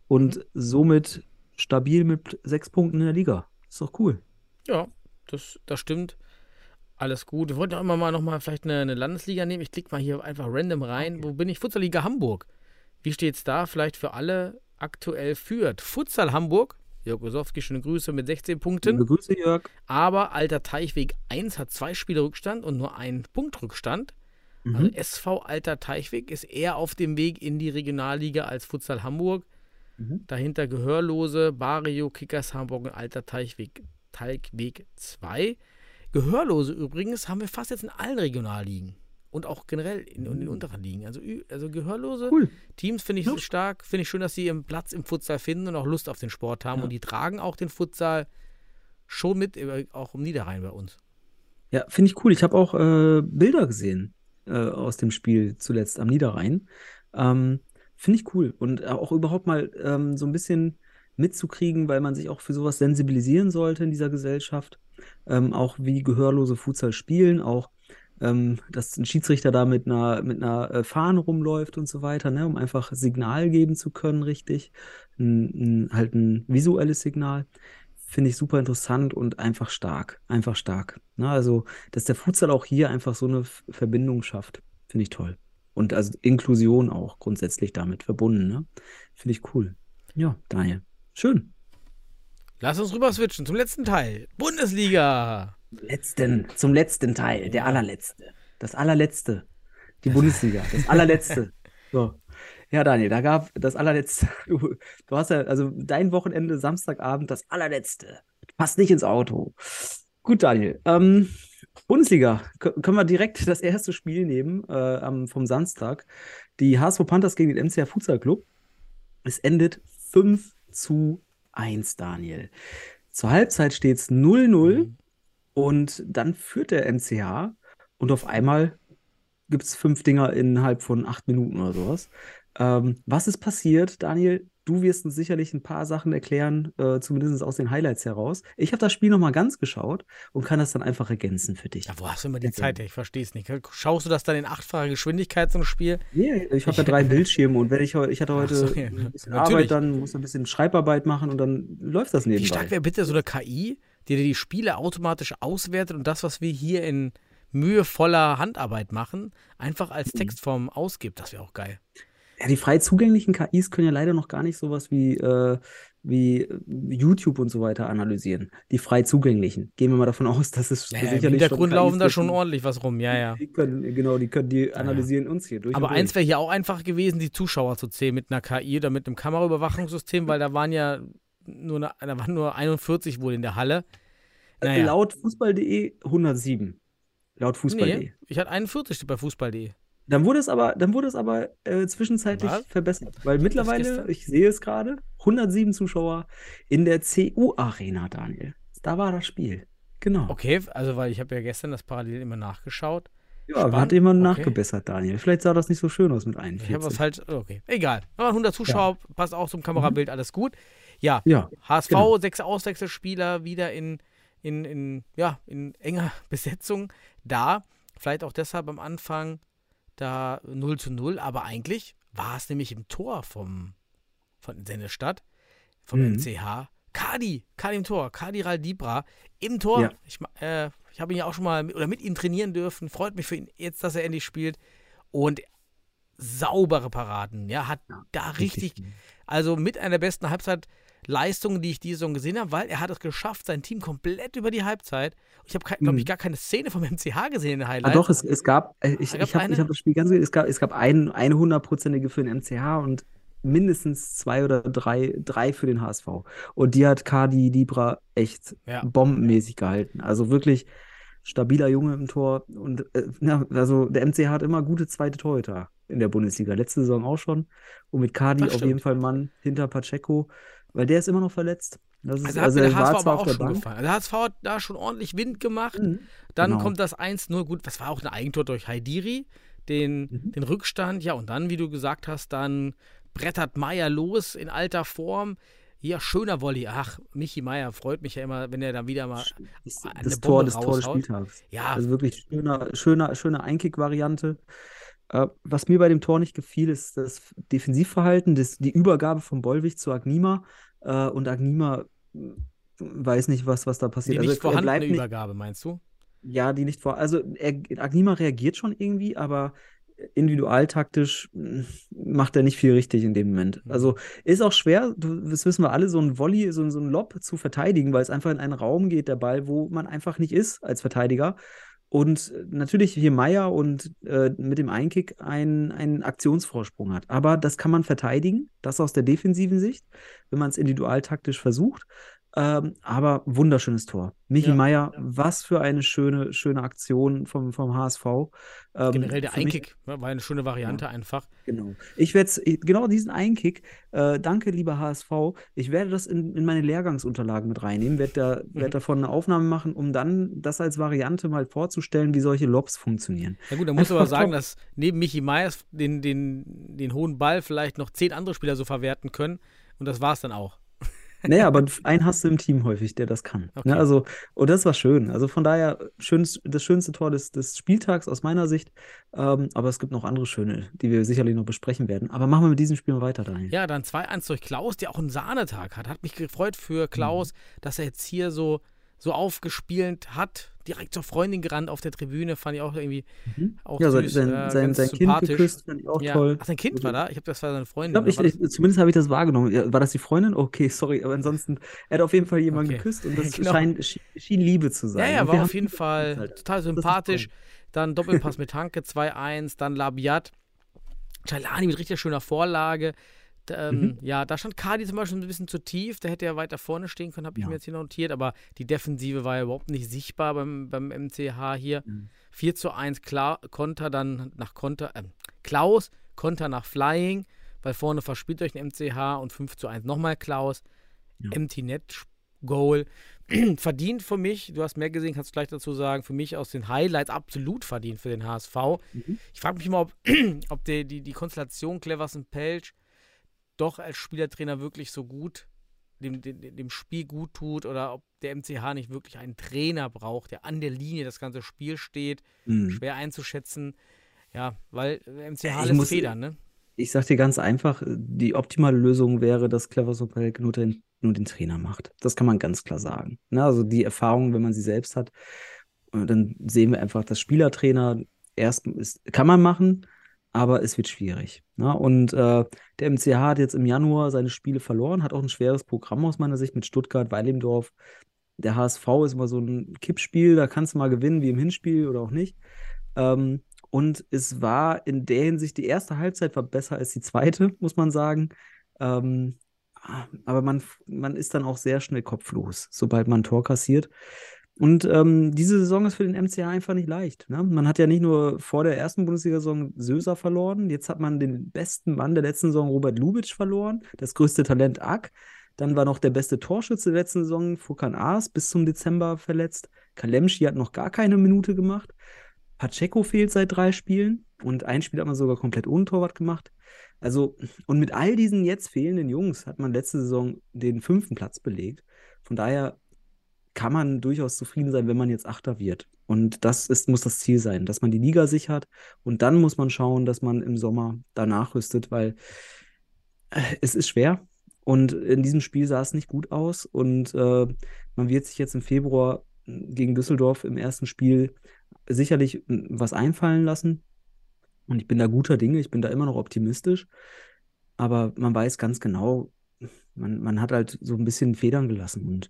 und somit stabil mit sechs Punkten in der Liga. Ist doch cool. Ja, das, das stimmt. Alles gut. Wir wollten auch immer mal noch mal vielleicht eine, eine Landesliga nehmen. Ich klicke mal hier einfach random rein. Wo bin ich? Futsalliga Hamburg. Wie steht's da? Vielleicht für alle aktuell führt. Futsal Hamburg. Jörg Osowski, schöne Grüße mit 16 Punkten. Liebe Grüße, Jörg. Aber Alter Teichweg 1 hat zwei Spiele Rückstand und nur einen Punkt Rückstand. Also Mhm. SV Alter Teichweg ist eher auf dem Weg in die Regionalliga als Futsal Hamburg. Mhm. Dahinter Gehörlose, Barrio, Kickers Hamburg und Alter Teichweg, Teichweg 2. Gehörlose übrigens haben wir fast jetzt in allen Regionalligen. Und auch generell in, in den unteren Ligen. Also, also Gehörlose Cool. Teams finde ich Ja. stark. Finde ich schön, dass sie ihren Platz im Futsal finden und auch Lust auf den Sport haben. Ja. Und die tragen auch den Futsal schon mit, äh, auch im Niederrhein bei uns. Ja, finde ich cool. Ich habe auch äh, Bilder gesehen äh, aus dem Spiel zuletzt am Niederrhein. Ähm, finde ich cool. Und auch überhaupt mal ähm, so ein bisschen mitzukriegen, weil man sich auch für sowas sensibilisieren sollte in dieser Gesellschaft. Ähm, auch wie gehörlose Futsal spielen, auch ähm, dass ein Schiedsrichter da mit einer, mit einer äh, Fahne rumläuft und so weiter, ne, um einfach Signal geben zu können, richtig. Ein, ein, halt ein visuelles Signal. Finde ich super interessant und einfach stark. Einfach stark. Ne, also, dass der Futsal auch hier einfach so eine Verbindung schafft, finde ich toll. Und also Inklusion auch grundsätzlich damit verbunden, ne? Finde ich cool. Ja, Daniel. Schön. Lass uns rüber switchen zum letzten Teil. Bundesliga. Letzten, zum letzten Teil, der allerletzte. Das allerletzte. Die Bundesliga, das allerletzte. *laughs* So. Ja, Daniel, da gab das allerletzte. Du, du hast ja, also dein Wochenende, Samstagabend, das allerletzte. Passt nicht ins Auto. Gut, Daniel. Ähm, Bundesliga, Kö- können wir direkt das erste Spiel nehmen äh, vom Samstag. Die HSV Panthers gegen den MCR Futsal Club. Es endet 5 zu 1, Daniel. Zur Halbzeit steht es 0-0 und dann führt der MCH und auf einmal gibt es fünf Dinger innerhalb von acht Minuten oder sowas. Ähm, was ist passiert, Daniel? Du wirst uns sicherlich ein paar Sachen erklären, äh, zumindest aus den Highlights heraus. Ich habe das Spiel nochmal ganz geschaut und kann das dann einfach ergänzen für dich. Ja, wo hast du immer die. Zeit? her? Ich verstehe es nicht. Schaust du das dann in achtfacher Geschwindigkeit, ein Spiel? Nee, ich habe ja drei *laughs* Bildschirme und wenn ich, ich hatte heute so, ja. ein bisschen Natürlich. Arbeit, dann muss ein bisschen Schreibarbeit machen und dann läuft das Wie nebenbei. stark wäre bitte so eine KI, die dir die Spiele automatisch auswertet und das, was wir hier in mühevoller Handarbeit machen, einfach als Mhm. Textform ausgibt? Das wäre auch geil. Ja, die frei zugänglichen KIs können ja leider noch gar nicht sowas wie, äh, wie äh, YouTube und so weiter analysieren. Die frei zugänglichen. Gehen wir mal davon *laughs* aus, dass es Ja, Im sicherlich schon Hintergrund laufen da schon ordentlich was rum, ja, ja. Die können, genau, die können, die analysieren uns hier durch. Aber eins wäre hier auch einfach gewesen, die Zuschauer zu zählen mit einer KI oder mit einem Kameraüberwachungssystem, weil da waren ja nur, eine, da waren nur 41 wohl in der Halle. Naja. Laut Fußball.de 107. Laut Fußball.de. Nee, ich hatte 41 bei Fußball.de. Dann wurde es aber, dann wurde es aber äh, zwischenzeitlich Was? verbessert. Weil mittlerweile, ich sehe es gerade, 107 Zuschauer in der CU-Arena, Daniel. Da war das Spiel. Genau. Okay, also weil ich habe ja gestern das parallel immer nachgeschaut. Ja, Spannend. hat jemand Okay. nachgebessert, Daniel. Vielleicht sah das nicht so schön aus mit Ich habe 41. was falsch. Okay, egal. Aber 100 Zuschauer, passt auch zum Kamerabild, alles gut. Ja, Ja, HSV, genau. sechs Auswechselspieler wieder in, in, in, ja, in enger *laughs* Besetzung da. Vielleicht auch deshalb am Anfang da 0 zu 0, aber eigentlich war es nämlich im Tor vom, von Sennestadt, vom Mhm. MCH. Kadi, Kadi im Tor, Kadi Raldibra im Tor. Ja. Ich, äh, ich habe ihn ja auch schon mal mit, oder mit ihm trainieren dürfen. Freut mich für ihn jetzt, dass er endlich spielt. Und saubere Paraden. Ja, hat da richtig, also mit einer besten Halbzeitleistungen, die ich diese Saison gesehen habe, weil er hat es geschafft, sein Team komplett über die Halbzeit. Ich habe, glaube Mhm. ich, gar keine Szene vom *laughs* MCH gesehen in den Ah, Highlights. doch, es, es gab, äh, ich, ich habe hab das Spiel ganz gesehen, es gab, es gab ein, eine hundertprozentige für den MCH und mindestens zwei oder drei, drei für den HSV. Und die hat Kadi Libra echt Ja. bombenmäßig gehalten. Also wirklich stabiler Junge im Tor. Und äh, ja, also der MCH hat immer gute zweite Torhüter in der Bundesliga. Letzte Saison auch schon. Und mit Kadi auf jeden. Fall ein Mann hinter Pacheco, weil der ist immer noch verletzt. Das ist, Also, hat also er der war HSV zwar aber auf auch der schon Bank. gefallen. Der HSV hat da schon ordentlich Wind gemacht. Mhm. Dann Genau. kommt das 1-0. Gut, das war auch ein Eigentor durch Haidiri. Den, Mhm. den Rückstand. Ja, und dann, wie du gesagt hast, dann brettert Meier los in alter Form. Ja, schöner Volley. Ach, Michi Meier freut mich ja immer, wenn er dann wieder mal Das, eine das Tor, das Tor des. Spieltags. Ja, Also wirklich schöner, schöner, schöne Einkick-Variante. Äh, was mir bei dem Tor nicht gefiel, ist das Defensivverhalten, das, die Übergabe von Bollwig zu Agnima. Äh, und Agnima hm, weiß nicht, was, was da passiert. Die Also nicht bleibt vorhandene nicht, Übergabe, meinst du? ja, die nicht vor. Also er, Agnima reagiert schon irgendwie, aber individualtaktisch mh, macht er nicht viel richtig in dem Moment. Mhm. Also ist auch schwer, das wissen wir alle, so ein Volley, so, so ein Lob zu verteidigen, weil es einfach in einen Raum geht, der Ball, wo man einfach nicht ist als Verteidiger. Und äh, natürlich hier Meier und äh, mit dem Einkick ein- einen Aktionsvorsprung hat. Aber das kann man verteidigen, das aus der defensiven Sicht, wenn man es individualtaktisch versucht. Ähm, aber wunderschönes Tor. Michi Ja. Meier, was für eine schöne, schöne Aktion vom, vom HSV. Ähm, Generell der für mich- Einkick ne, war eine schöne Variante einfach. Genau. Ich werde genau diesen Einkick, äh, danke lieber HSV, ich werde das in, in meine Lehrgangsunterlagen mit reinnehmen, werde da, Mhm. werd davon eine Aufnahme machen, um dann das als Variante mal vorzustellen, wie solche Lobs funktionieren. Ja gut, da muss aber sagen, dass neben Michi Meyers den, den, den hohen Ball vielleicht noch zehn andere Spieler so verwerten können. Und das war es dann auch. Naja, aber einen hast du im Team häufig, der das kann. Okay. Ne, also, und das war schön. Also von daher, schönst, das schönste Tor des, des Spieltags aus meiner Sicht. Ähm, aber es gibt noch andere schöne, die wir sicherlich noch besprechen werden. Aber machen wir mit diesem Spiel mal weiter, Daniel. Ja, dann 2-1 durch Klaus, der auch einen Sahnetag hat. Hat mich gefreut für Klaus, dass er jetzt hier so, so aufgespielt hat. Direkt zur Freundin gerannt auf der Tribüne, fand ich auch irgendwie Mhm. auch ja, süß, sein, äh, sein, sein Kind sympathisch. geküsst, fand ich auch ja. toll. Ach, sein Kind war da? Ich habe das war seine Freundin. glaube, oder ich, war ich, zumindest habe ich das wahrgenommen. Ja, war das die Freundin? Okay, *laughs* sorry, aber ansonsten, er hat auf jeden Fall jemanden Okay. geküsst und *laughs* das Genau. scheint, schien, schien Liebe zu Ja, sein. ja, Und war wir auf jeden Fall Alter. total sympathisch. Dann Doppelpass mit Hanke 2-1, dann Labiat. Chalani mit richtig schöner Vorlage. Ähm, Mhm. Ja, da stand Cardi zum Beispiel ein bisschen zu tief. Da hätte er weiter vorne stehen können, habe ich Ja. mir jetzt hier notiert. Aber die Defensive war ja überhaupt nicht sichtbar beim, beim MCH hier. Mhm. 4 zu 1 Kla Konter dann nach Konter. Ähm, Klaus, Konter nach Flying, weil vorne verspielt euch ein MCH und 5 zu 1 nochmal Klaus. Ja. Empty Net Goal. *clears throat* verdient für mich, du hast mehr gesehen, kannst du gleich dazu sagen, für mich aus den Highlights absolut verdient für den HSV. Mhm. Ich frage mich mal, ob, *clears throat* ob die, die, die Konstellation Cleverson Pelch doch als Spielertrainer wirklich so gut dem, dem, dem Spiel gut tut oder ob der MCH nicht wirklich einen Trainer braucht, der an der Linie das ganze Spiel steht. Mhm. Schwer einzuschätzen. Ja, weil äh, MCH Ich lässt muss- Federn, ne? Ich sag dir ganz einfach, die optimale Lösung wäre, dass Clever Sopelk nur den, nur den Trainer macht. Das kann man ganz klar sagen. Ne, also die Erfahrung, wenn man sie selbst hat, äh, dann sehen wir einfach, dass Spielertrainer erst ist, kann man machen, aber es wird schwierig. Ne? Und äh, der MCH hat jetzt im Januar seine Spiele verloren, hat auch ein schweres Programm aus meiner Sicht mit Stuttgart, Weilimdorf. Der HSV ist immer so ein Kippspiel, da kannst du mal gewinnen, wie im Hinspiel oder auch nicht. Ähm, und es war in der Hinsicht, die erste Halbzeit war besser als die zweite, *laughs* muss man sagen. Ähm, aber man, man ist dann auch sehr schnell kopflos, sobald man ein Tor kassiert. Und ähm, diese Saison ist für den MCH einfach nicht leicht. Ne? Man hat ja nicht nur vor der ersten Bundesliga-Saison Söser verloren, jetzt hat man den besten Mann der letzten Saison, Robert Lubitsch, verloren, das größte Talent Ack. Dann war noch der beste Torschütze der letzten Saison, Furkan Aas, bis zum Dezember verletzt. Kalemschi hat noch gar keine Minute gemacht. Pacheco fehlt seit drei Spielen und ein Spiel hat man sogar komplett ohne Torwart gemacht. Also, und mit all diesen jetzt fehlenden Jungs hat man letzte Saison den fünften Platz belegt. Von daher kann man durchaus zufrieden sein, wenn man jetzt Achter wird. Und das ist, muss das Ziel sein, dass man die Liga sichert. Und dann muss man schauen, dass man im Sommer danach rüstet, weil äh, es ist schwer. Und in diesem Spiel sah es nicht gut aus. Und äh, man wird sich jetzt im Februar gegen Düsseldorf im ersten Spiel sicherlich was einfallen lassen. Und ich bin da guter Dinge, ich bin da immer noch optimistisch. Aber man weiß ganz genau, man, man hat halt so ein bisschen Federn gelassen. Und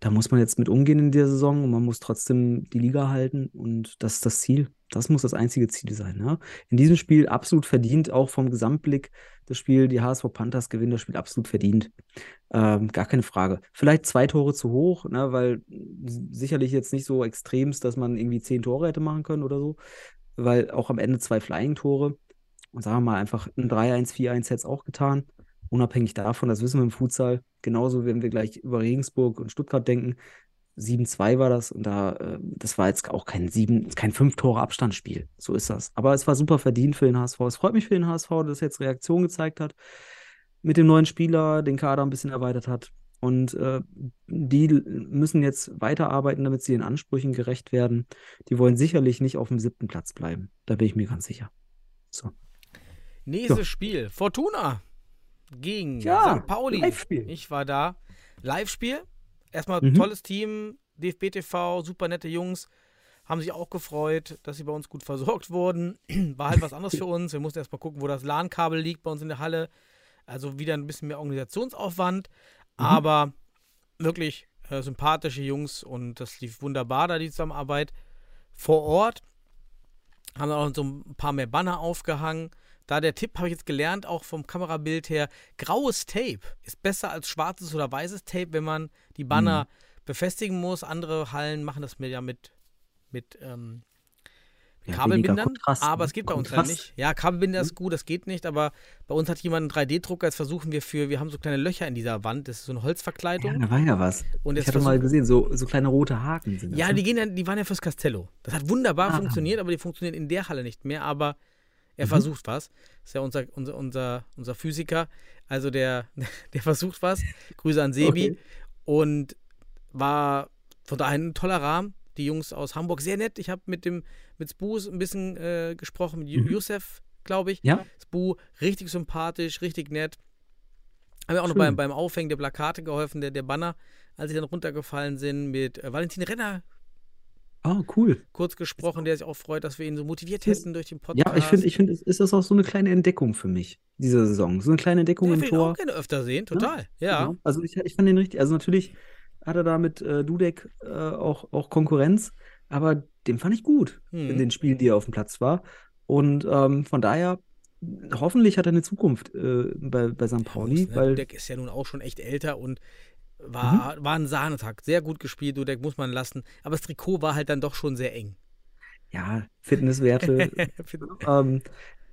da muss man jetzt mit umgehen in der Saison und man muss trotzdem die Liga halten. Und das ist das Ziel. Das muss das einzige Ziel sein. Ne? In diesem Spiel absolut verdient, auch vom Gesamtblick das Spiel. Die HSV Panthers gewinnen das Spiel absolut verdient. Ähm, gar keine Frage. Vielleicht zwei Tore zu hoch, ne, weil sicherlich jetzt nicht so extremst, dass man irgendwie zehn Tore hätte machen können oder so. Weil auch am Ende zwei Flying-Tore. Und sagen wir mal einfach ein 3-1, 4-1 hätte es auch getan. Unabhängig davon, das wissen wir im Futsal. Genauso, wenn wir gleich über Regensburg und Stuttgart denken. 7-2 war das und da, äh, das war jetzt auch kein sieben, kein fünf Tore Abstandsspiel. So ist das. Aber es war super verdient für den HSV. Es freut mich für den HSV, dass er jetzt Reaktion gezeigt hat, mit dem neuen Spieler den Kader ein bisschen erweitert hat. Und äh, die müssen jetzt weiterarbeiten, damit sie den Ansprüchen gerecht werden. Die wollen sicherlich nicht auf dem siebten Platz bleiben. Da bin ich mir ganz sicher. So. Nächstes Ja. Spiel. Fortuna gegen Ja, St. Pauli. Live-Spiel. Ich war da. Live-Spiel. Erstmal Mhm. tolles Team. DFB TV, super nette Jungs. Haben sich auch gefreut, dass sie bei uns gut versorgt wurden. *clears throat* War halt was anderes für uns. Wir mussten erstmal gucken, wo das LAN-Kabel liegt bei uns in der Halle. Also wieder ein bisschen mehr Organisationsaufwand. Mhm. Aber wirklich äh, sympathische Jungs und das lief wunderbar da, die Zusammenarbeit. Vor Ort haben auch so ein paar mehr Banner aufgehangen. Da der Tipp habe ich jetzt gelernt, auch vom Kamerabild her, graues Tape ist besser als schwarzes oder weißes Tape, wenn man die Banner befestigen muss. Andere Hallen machen das ja mit, mit ähm, Ja, Kabelbindern, aber ne? es geht bei uns ja Kontrast. nicht. Ja, Kabelbinder ist gut, das geht nicht, aber bei uns hat jemand einen 3D-Drucker, jetzt versuchen wir für, wir haben so kleine Löcher in dieser Wand, das ist so eine Ja, Holzverkleidung. da war ja was. Und ich hatte mal gesehen, so, so kleine rote Haken sind das. Ja, ne? die, gehen ja, die waren ja fürs Castello. Das hat wunderbar Ah. funktioniert, aber die funktionieren in der Halle nicht mehr. Aber er Mhm. versucht was. Das ist ja unser, unser, unser, unser Physiker. Also der, *laughs* der versucht was. Grüße an Sebi. Okay. Und war von daher ein toller Rahmen. Die Jungs aus Hamburg sehr nett. Ich habe mit dem mit Spu ein bisschen äh, gesprochen, mit Mhm. Youssef, glaube ich. Ja, Spu, richtig sympathisch, richtig nett. Haben mir auch noch Schön. beim, beim Aufhängen der Plakate geholfen, der, der Banner, als sie dann runtergefallen sind, mit äh, Valentin Renner oh, cool. kurz gesprochen, der sich auch freut, dass wir ihn so motiviert hätten durch den Podcast. Ja, ich finde, ich finde, ist das auch so eine kleine Entdeckung für mich, diese Saison. So eine kleine Entdeckung ich im Tor. auch gerne öfter sehen, total. Ja. Genau. Also ich, ich fand den richtig, also natürlich hat er da mit äh, Dudek äh, auch, auch Konkurrenz, aber den fand ich gut Hm. in den Spielen, die er auf dem Platz war. Und ähm, von daher, hoffentlich hat er eine Zukunft äh, bei, bei St. Pauli, Muss, ne? weil Dudek ist ja nun auch schon echt älter und war, Mhm. war ein Sahnetag. Sehr gut gespielt, Dudek muss man lassen. Aber das Trikot war halt dann doch schon sehr eng. ja, Fitnesswerte. *laughs* ähm,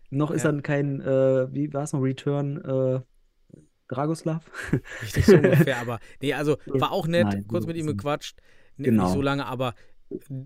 noch ist Ja. dann kein, äh, wie war es noch, Return äh, Dragoslav? Richtig so ungefähr, *laughs* aber nee, also war auch nett, Nein, kurz mit ihm ist gequatscht. Genau. Nicht so lange, aber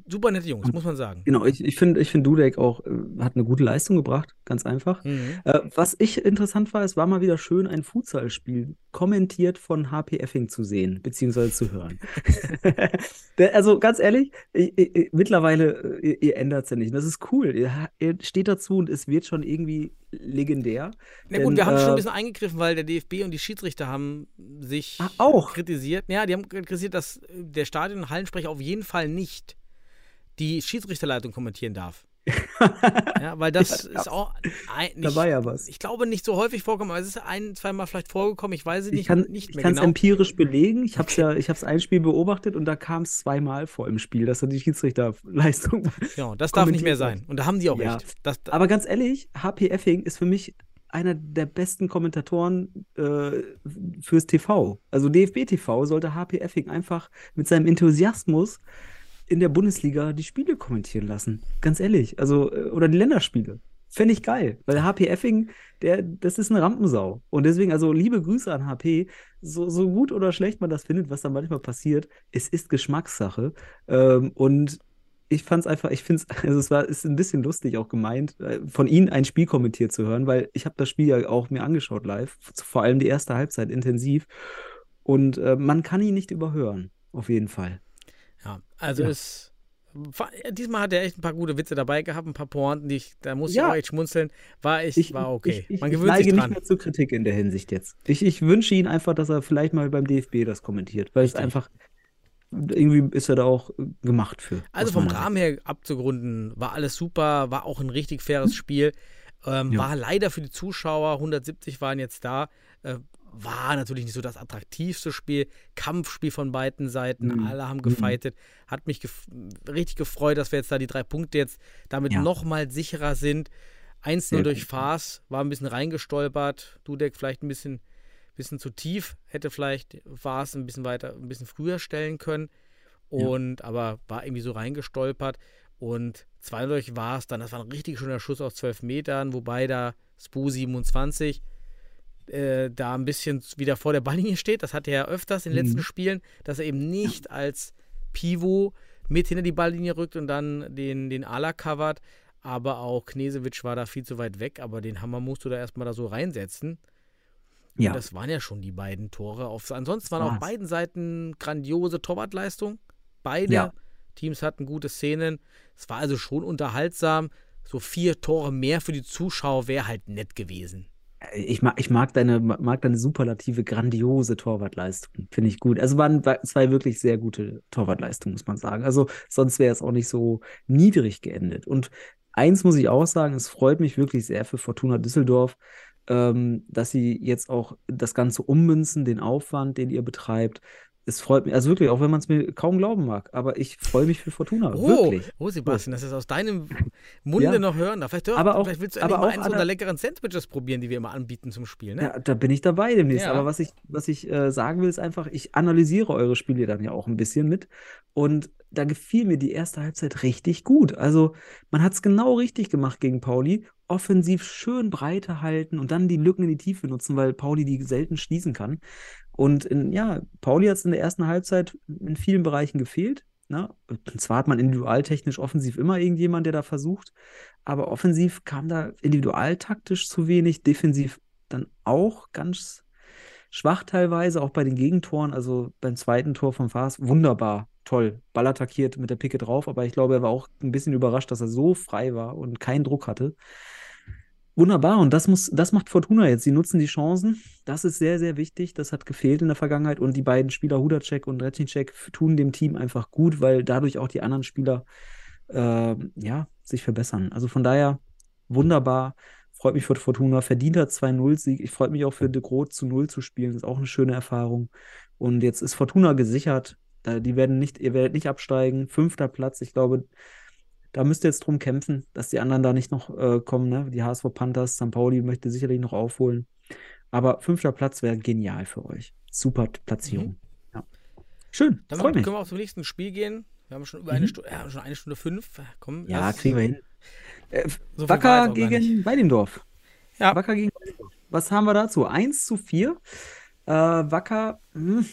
super nette Jungs, muss man sagen. Genau, ich, ich finde, ich find Dudek auch äh, hat eine gute Leistung gebracht, ganz einfach. Mhm. Äh, was ich interessant war, es war mal wieder schön, ein Fußballspiel kommentiert von HP Effing zu sehen, beziehungsweise zu hören. *laughs* *laughs* Der- also ganz ehrlich, ich, ich, mittlerweile, äh, ihr, ihr ändert es ja nicht. Das ist cool. Ihr, ihr steht dazu und es wird schon irgendwie legendär. Na gut, Denn, wir haben schon ein äh, bisschen eingegriffen, weil der DFB und die Schiedsrichter haben sich Ah, auch? kritisiert. Ja, die haben kritisiert, dass der Stadion- und Hallensprecher auf jeden Fall nicht die Schiedsrichterleitung kommentieren darf. *laughs* ja, weil das Ja, da- ist auch ein, Da nicht, war ja was. ich glaube nicht so häufig vorgekommen, aber es ist ein, zweimal vielleicht vorgekommen, ich weiß es Ich nicht, kann nicht ich mehr kann es genau. empirisch belegen. Ich habe es ja, ich habe ein Spiel beobachtet und da kam es zweimal vor im Spiel, dass er die Schiedsrichterleistung *laughs* Genau, das darf nicht mehr sein. Und da haben die auch Ja. recht. Das, Aber ganz ehrlich, HP Effing ist für mich einer der besten Kommentatoren äh, fürs TV. Also DFB TV sollte HP Effing einfach mit seinem Enthusiasmus in der Bundesliga die Spiele kommentieren lassen. Ganz ehrlich. Also, äh, oder die Länderspiele. Fände ich geil. Weil HP Effing, der, das ist eine Rampensau. Und deswegen, also liebe Grüße an HP. So, so gut oder schlecht man das findet, was da manchmal passiert, es ist Geschmackssache. Ähm, und ich fand es einfach, ich finde es, *laughs* also es war, ist ein bisschen lustig auch gemeint, äh, von Ihnen ein Spiel kommentiert zu hören, weil ich habe das Spiel ja auch mir angeschaut live, vor allem die erste Halbzeit intensiv. Und äh, man kann ihn nicht überhören, auf jeden Fall. Also Ja. es. war- Diesmal hat er echt ein paar gute Witze dabei gehabt, ein paar Pointen, die ich, da muss ich Ja. auch echt schmunzeln. War echt, Ich, war okay. ich, ich, Man ich gewöhnt neige sich nicht dran. mehr zur Kritik in der Hinsicht jetzt. Ich, ich wünsche ihn einfach, dass er vielleicht mal beim DFB das kommentiert, weil es einfach, irgendwie ist er da auch gemacht für. Also vom Rahmen her abzugrunden, war alles super, war auch ein richtig faires Spiel. Ähm, Hm. Ja. War leider für die Zuschauer, 170 waren jetzt da, äh, war natürlich nicht so das attraktivste Spiel. Kampfspiel von beiden Seiten, Mhm. alle haben Mhm. gefeitet. Hat mich gef richtig gefreut, dass wir jetzt da die drei Punkte jetzt damit Ja. nochmal sicherer sind. 1-0 Sehr durch. Faas, war ein bisschen reingestolpert. Dudek vielleicht ein bisschen, bisschen zu tief, hätte vielleicht Faas ein bisschen weiter, ein bisschen früher stellen können. Ja. Und aber war irgendwie so reingestolpert. Und 2 durch war es dann. Das war ein richtig schöner Schuss aus 12 Metern, wobei da Spu 27 äh, da ein bisschen wieder vor der Balllinie steht. Das hatte er ja öfters in den Mhm. letzten Spielen, dass er eben nicht als Pivot mit hinter die Balllinie rückt und dann den, den Ala covert. Aber auch Knesewitsch war da viel zu weit weg, aber den Hammer musst du da erstmal da so reinsetzen. Ja. Das waren ja schon die beiden Tore. Auf, ansonsten waren auf beiden Seiten grandiose Torwartleistung. Beide Ja. Teams hatten gute Szenen. Es war also schon unterhaltsam. so vier Tore mehr für die Zuschauer wäre halt nett gewesen. Ich mag, ich mag deine, mag deine superlative, grandiose Torwartleistung. Finde ich gut. Also waren zwei wirklich sehr gute Torwartleistungen, muss man sagen. Also sonst wäre es auch nicht so niedrig geendet. Und eins muss ich auch sagen, es freut mich wirklich sehr für Fortuna Düsseldorf, ähm, dass sie jetzt auch das Ganze ummünzen, den Aufwand, den ihr betreibt, es freut mich, also wirklich, auch wenn man es mir kaum glauben mag, aber ich freue mich für Fortuna. Oh, wirklich. oh Sebastian, dass ich das aus deinem *laughs* Munde Ja. noch hören darf. Vielleicht, hör- Aber auch- vielleicht willst du aber mal auch eins unserer leckeren Sandwiches probieren, die wir immer anbieten zum Spiel. Ne? Ja, da bin ich dabei demnächst. Ja. Aber was ich, was ich äh, sagen will, ist einfach, ich analysiere eure Spiele dann ja auch ein bisschen mit. Und da gefiel mir die erste Halbzeit richtig gut. Also man hat es genau richtig gemacht gegen Pauli. Offensiv schön Breite halten und dann die Lücken in die Tiefe nutzen, weil Pauli die selten schließen kann. Und in, ja, Pauli hat es in der ersten Halbzeit in vielen Bereichen gefehlt. Ne? Und zwar hat man individualtechnisch offensiv immer irgendjemand, der da versucht. Aber offensiv kam da individualtaktisch zu wenig, defensiv dann auch ganz schwach teilweise, auch bei den Gegentoren. Also beim zweiten Tor von Faas, wunderbar, toll. Ball attackiert mit der Picke drauf, aber ich glaube, er war auch ein bisschen überrascht, dass er so frei war und keinen Druck hatte. Wunderbar, und das muss, das macht Fortuna jetzt. Sie nutzen die Chancen. Das ist sehr, sehr wichtig. Das hat gefehlt in der Vergangenheit. Und die beiden Spieler, Hudacek und Recinecek, tun dem Team einfach gut, weil dadurch auch die anderen Spieler äh, ja, sich verbessern. Also von daher wunderbar. Freut mich für Fortuna. Verdienter 2-0-Sieg. Ich freue mich auch für De Groot zu 0 zu spielen. Das ist auch eine schöne Erfahrung. Und jetzt ist Fortuna gesichert. Die werden nicht, ihr werdet nicht absteigen. Fünfter Platz. Ich glaube, da müsst ihr jetzt drum kämpfen, dass die anderen da nicht noch äh, kommen. Ne? Die HSV Panthers, St. Pauli möchte sicherlich noch aufholen. Aber fünfter Platz wäre genial für euch. Super Platzierung. Ja. Schön, Dann freut können wir auch zum nächsten Spiel gehen. Wir haben schon über Mhm. eine Stunde, ja, schon eine Stunde fünf. Komm, Ja, lass- kriegen wir hin. Äh, so Wacker gegen Weidendorf. Ja. Wacker gegen Weidendorf. Was haben wir dazu? 1 zu 4. Äh, Wacker, hm,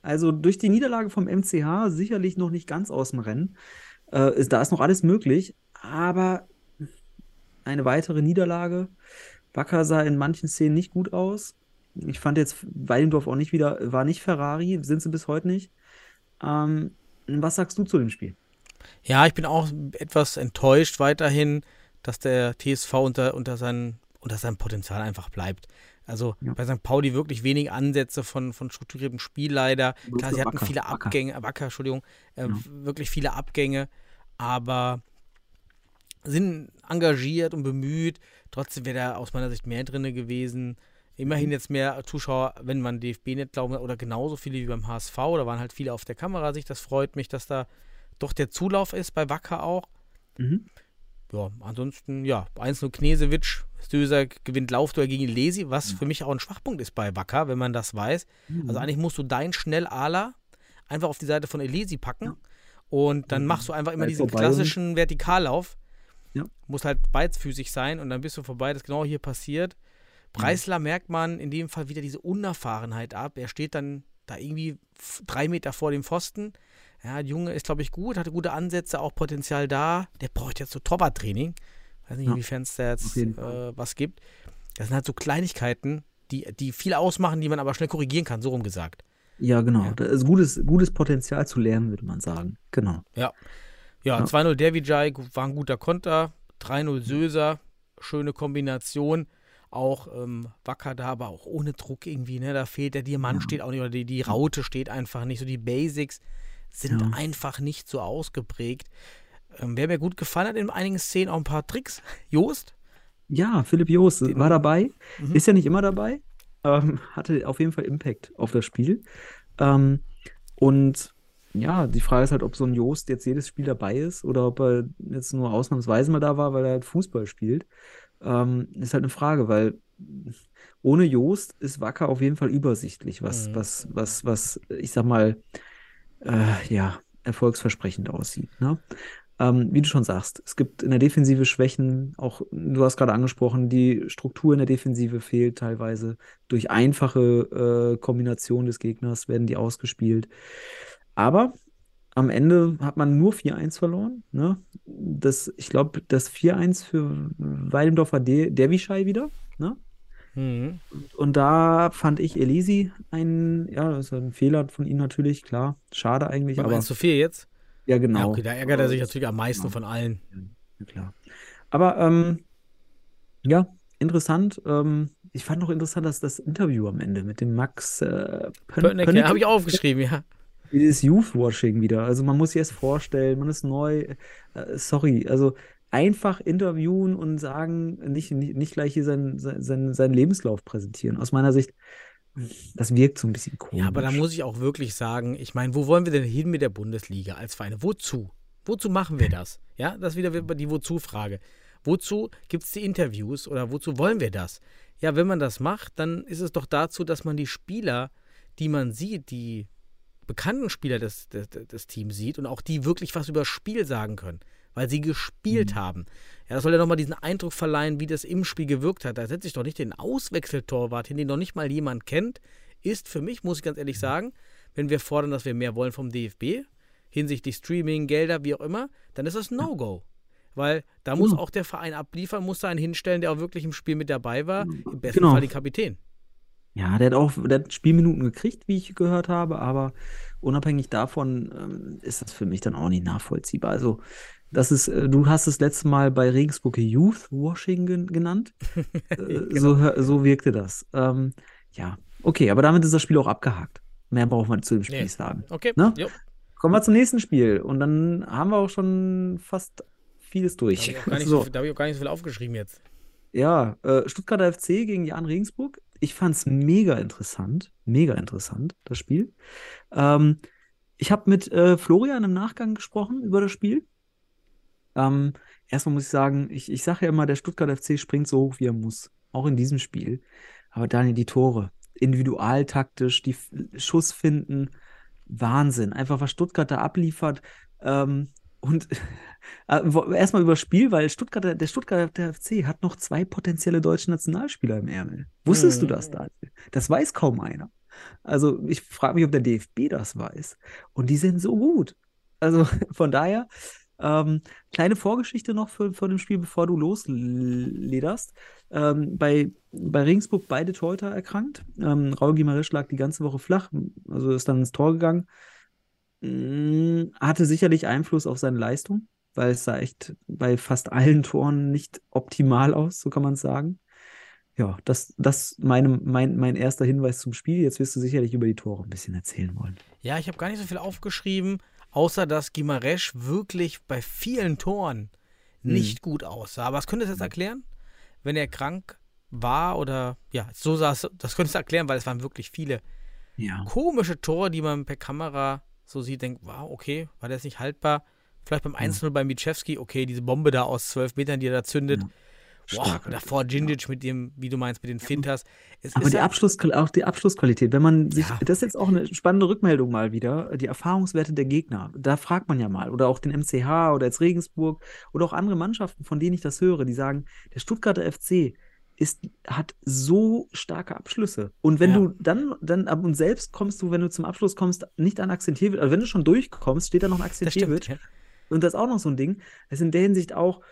also durch die Niederlage vom MCH sicherlich noch nicht ganz aus dem Rennen. Äh, ist, da ist noch alles möglich, aber eine weitere Niederlage. Wacker sah in manchen Szenen nicht gut aus. Ich fand jetzt Weidendorf auch nicht wieder, war nicht Ferrari, sind sie bis heute nicht. Ähm, was sagst du zu dem Spiel? Ja, ich bin auch etwas enttäuscht weiterhin, dass der TSV unter, unter, seinen, unter seinem Potenzial einfach bleibt. Also Ja. bei St. Pauli wirklich wenig Ansätze von, von strukturiertem Spiel leider. Klar, sie hatten Wacker, viele Wacker. Abgänge, Wacker, Entschuldigung, äh, Ja. wirklich viele Abgänge, aber sind engagiert und bemüht. Trotzdem wäre da aus meiner Sicht mehr drin gewesen. Mhm. Immerhin jetzt mehr Zuschauer, wenn man DFB nicht glauben oder genauso viele wie beim HSV. Da waren halt viele auf der Kamerasicht. Das freut mich, dass da doch der Zulauf ist bei Wacker auch. Mhm. Ja, ansonsten, ja, 1-0 Knesewitsch, Stöser gewinnt Laufduell gegen Lesi, was für mich auch ein Schwachpunkt ist bei Wacker, wenn man das weiß. Mhm. Also eigentlich musst du dein Schnell-Ala einfach auf die Seite von Elesi packen Ja. und dann Mhm. machst du einfach immer diesen sind. klassischen Vertikallauf. Ja. Muss halt beidfüßig sein und dann bist du vorbei, das ist genau hier passiert. Preisler merkt man in dem Fall wieder diese Unerfahrenheit ab. Er steht dann da irgendwie drei Meter vor dem Pfosten. Ja, der Junge ist, glaube ich, gut, hatte gute Ansätze, auch Potenzial da. Der braucht jetzt so Torwarttraining. Weiß nicht, Ja, inwiefern es da jetzt äh, was gibt. Das sind halt so Kleinigkeiten, die, die viel ausmachen, die man aber schnell korrigieren kann, so rum gesagt. Ja, genau. Ja. Da ist gutes, gutes Potenzial zu lernen, würde man sagen. Genau. Ja, Ja. 2-0 Dervijay war ein guter Konter. 3-0 Söser, schöne Kombination. Auch ähm, Wacker da, aber auch ohne Druck irgendwie. Ne? Da fehlt der Diamant, Ja. steht auch nicht, oder die, die Raute steht einfach nicht. So die Basics sind Ja. einfach nicht so ausgeprägt. Ähm, wer mir gut gefallen hat in einigen Szenen, auch ein paar Tricks. Joost, Ja, Philipp Joos Den- war dabei. Mhm. Ist ja nicht immer dabei. Ähm, hatte auf jeden Fall Impact auf das Spiel. Ähm, und ja, die Frage ist halt, ob so ein Joost jetzt jedes Spiel dabei ist oder ob er jetzt nur ausnahmsweise mal da war, weil er halt Fußball spielt. Ähm, ist halt eine Frage, weil ohne Joost ist Wacker auf jeden Fall übersichtlich, was, Mhm. was, was, was, ich sag mal, äh, ja, erfolgsversprechend aussieht. Ne? Ähm, wie du schon sagst, es gibt in der Defensive Schwächen, auch du hast gerade angesprochen, die Struktur in der Defensive fehlt teilweise. Durch einfache äh, Kombinationen des Gegners werden die ausgespielt. Aber am Ende hat man nur 4-1 verloren. Ne? Das, ich glaube, das 4-1 für Weidendorf war De Dervischei wieder. Ne? Mhm. Und da fand ich Elisi ein, ja, das ist ein Fehler von ihm natürlich, klar. Schade eigentlich, aber 1 zu 4 jetzt. ja, genau. Ja, okay, da ärgert er sich natürlich am meisten genau. von allen. ja, klar. Aber ähm, ja, interessant. Ähm, ich fand noch interessant, dass das Interview am Ende mit dem Max äh, Pön Pönnecke, Pönnecke? habe ich aufgeschrieben, ja. Dieses Youth-Washing wieder. Also man muss sich erst vorstellen, man ist neu. Äh, sorry, also einfach interviewen und sagen, nicht, nicht, nicht gleich hier seinen, seinen, seinen Lebenslauf präsentieren. Aus meiner Sicht, das wirkt so ein bisschen komisch. Ja, aber da muss ich auch wirklich sagen, ich meine, wo wollen wir denn hin mit der Bundesliga als Vereine? Wozu? Wozu machen wir das? Ja, das ist wieder die Wozu-Frage. Wozu gibt es die Interviews oder wozu wollen wir das? Ja, wenn man das macht, dann ist es doch dazu, dass man die Spieler, die man sieht, die bekannten Spieler des, des, des Teams sieht und auch die wirklich was über das Spiel sagen können, weil sie gespielt Mhm. haben. Ja, das soll ja nochmal diesen Eindruck verleihen, wie das im Spiel gewirkt hat. Da setze ich doch nicht den Auswechseltorwart hin, den noch nicht mal jemand kennt. Ist für mich, muss ich ganz Mhm. ehrlich sagen, wenn wir fordern, dass wir mehr wollen vom DFB, hinsichtlich Streaming, Gelder, wie auch immer, dann ist das No-Go. Weil da muss Genau. auch der Verein abliefern, muss da einen hinstellen, der auch wirklich im Spiel mit dabei war. Im besten Genau. Fall den Kapitän. Ja, der hat auch der hat Spielminuten gekriegt, wie ich gehört habe, aber unabhängig davon ähm, ist das für mich dann auch nicht nachvollziehbar. Also, das ist, äh, du hast es letztes Mal bei Regensburg Youth Washing gen genannt. *laughs* Äh, so, hör- so wirkte das. Ähm, ja, okay, aber damit ist das Spiel auch abgehakt. Mehr braucht man zu dem Spiel Nee. nicht sagen. Okay, Ne? Kommen wir zum nächsten Spiel und dann haben wir auch schon fast vieles Da habe durch. ich, so. So. hab ich auch gar nicht so viel aufgeschrieben jetzt. Ja, äh, Stuttgarter FC gegen Jan Regensburg. Ich fand es mega interessant. Mega interessant, das Spiel. Ähm, ich habe mit äh, Florian im Nachgang gesprochen über das Spiel. Ähm, erstmal muss ich sagen, ich, ich sage ja immer, der Stuttgarter FC springt so hoch, wie er muss. Auch in diesem Spiel. Aber Daniel, die Tore. Individualtaktisch, die Schuss finden. Wahnsinn. Einfach, was Stuttgart da abliefert. Ähm, und *laughs* äh, erstmal über Spiel, weil Stuttgarter, der Stuttgarter FC hat noch zwei potenzielle deutsche Nationalspieler im Ärmel. Wusstest du Mhm. das, Daniel? Das weiß kaum einer. Also ich frage mich, ob der DFB das weiß. Und die sind so gut. Also *laughs* von daher, ähm, kleine Vorgeschichte noch für, vor dem Spiel, bevor du loslederst. Ähm, bei, bei Regensburg beide Torhüter erkrankt. Ähm, Raul Guimaraes lag die ganze Woche flach, also ist dann ins Tor gegangen. Mm, Hatte sicherlich Einfluss auf seine Leistung, weil es sah echt bei fast allen Toren nicht optimal aus, so kann man es sagen. Ja, das, das meine, mein, mein erster Hinweis zum Spiel. Jetzt wirst du sicherlich über die Tore ein bisschen erzählen wollen. Ja, ich habe gar nicht so viel aufgeschrieben, außer dass Gimaresch wirklich bei vielen Toren nicht gut aussah. Aber was könnte es jetzt erklären? Wenn er krank war oder ja, so sah es, das könnte es erklären, weil es waren wirklich viele Ja. komische Tore, die man per Kamera so sieht, denkt, wow, okay, war das nicht haltbar? Vielleicht beim 1-0 bei Michewski, okay, diese Bombe da aus 12 Metern, die er da zündet. Ja. Boah, davor Djindjic mit dem, wie du meinst, mit den Finters. Es Aber ist die Abschluss, auch die Abschlussqualität, wenn man sich, Ja. das ist jetzt auch eine spannende Rückmeldung mal wieder, die Erfahrungswerte der Gegner. Da fragt man ja mal, oder auch den MCH oder jetzt Regensburg oder auch andere Mannschaften, von denen ich das höre, die sagen, der Stuttgarter FC ist, hat so starke Abschlüsse. Und wenn Ja. du dann, dann ab und selbst kommst du, wenn du zum Abschluss kommst, nicht an Akzentierwitsch, also wenn du schon durchkommst, steht da noch ein. Ja. Und das ist auch noch so ein Ding. Das ist in der Hinsicht auch,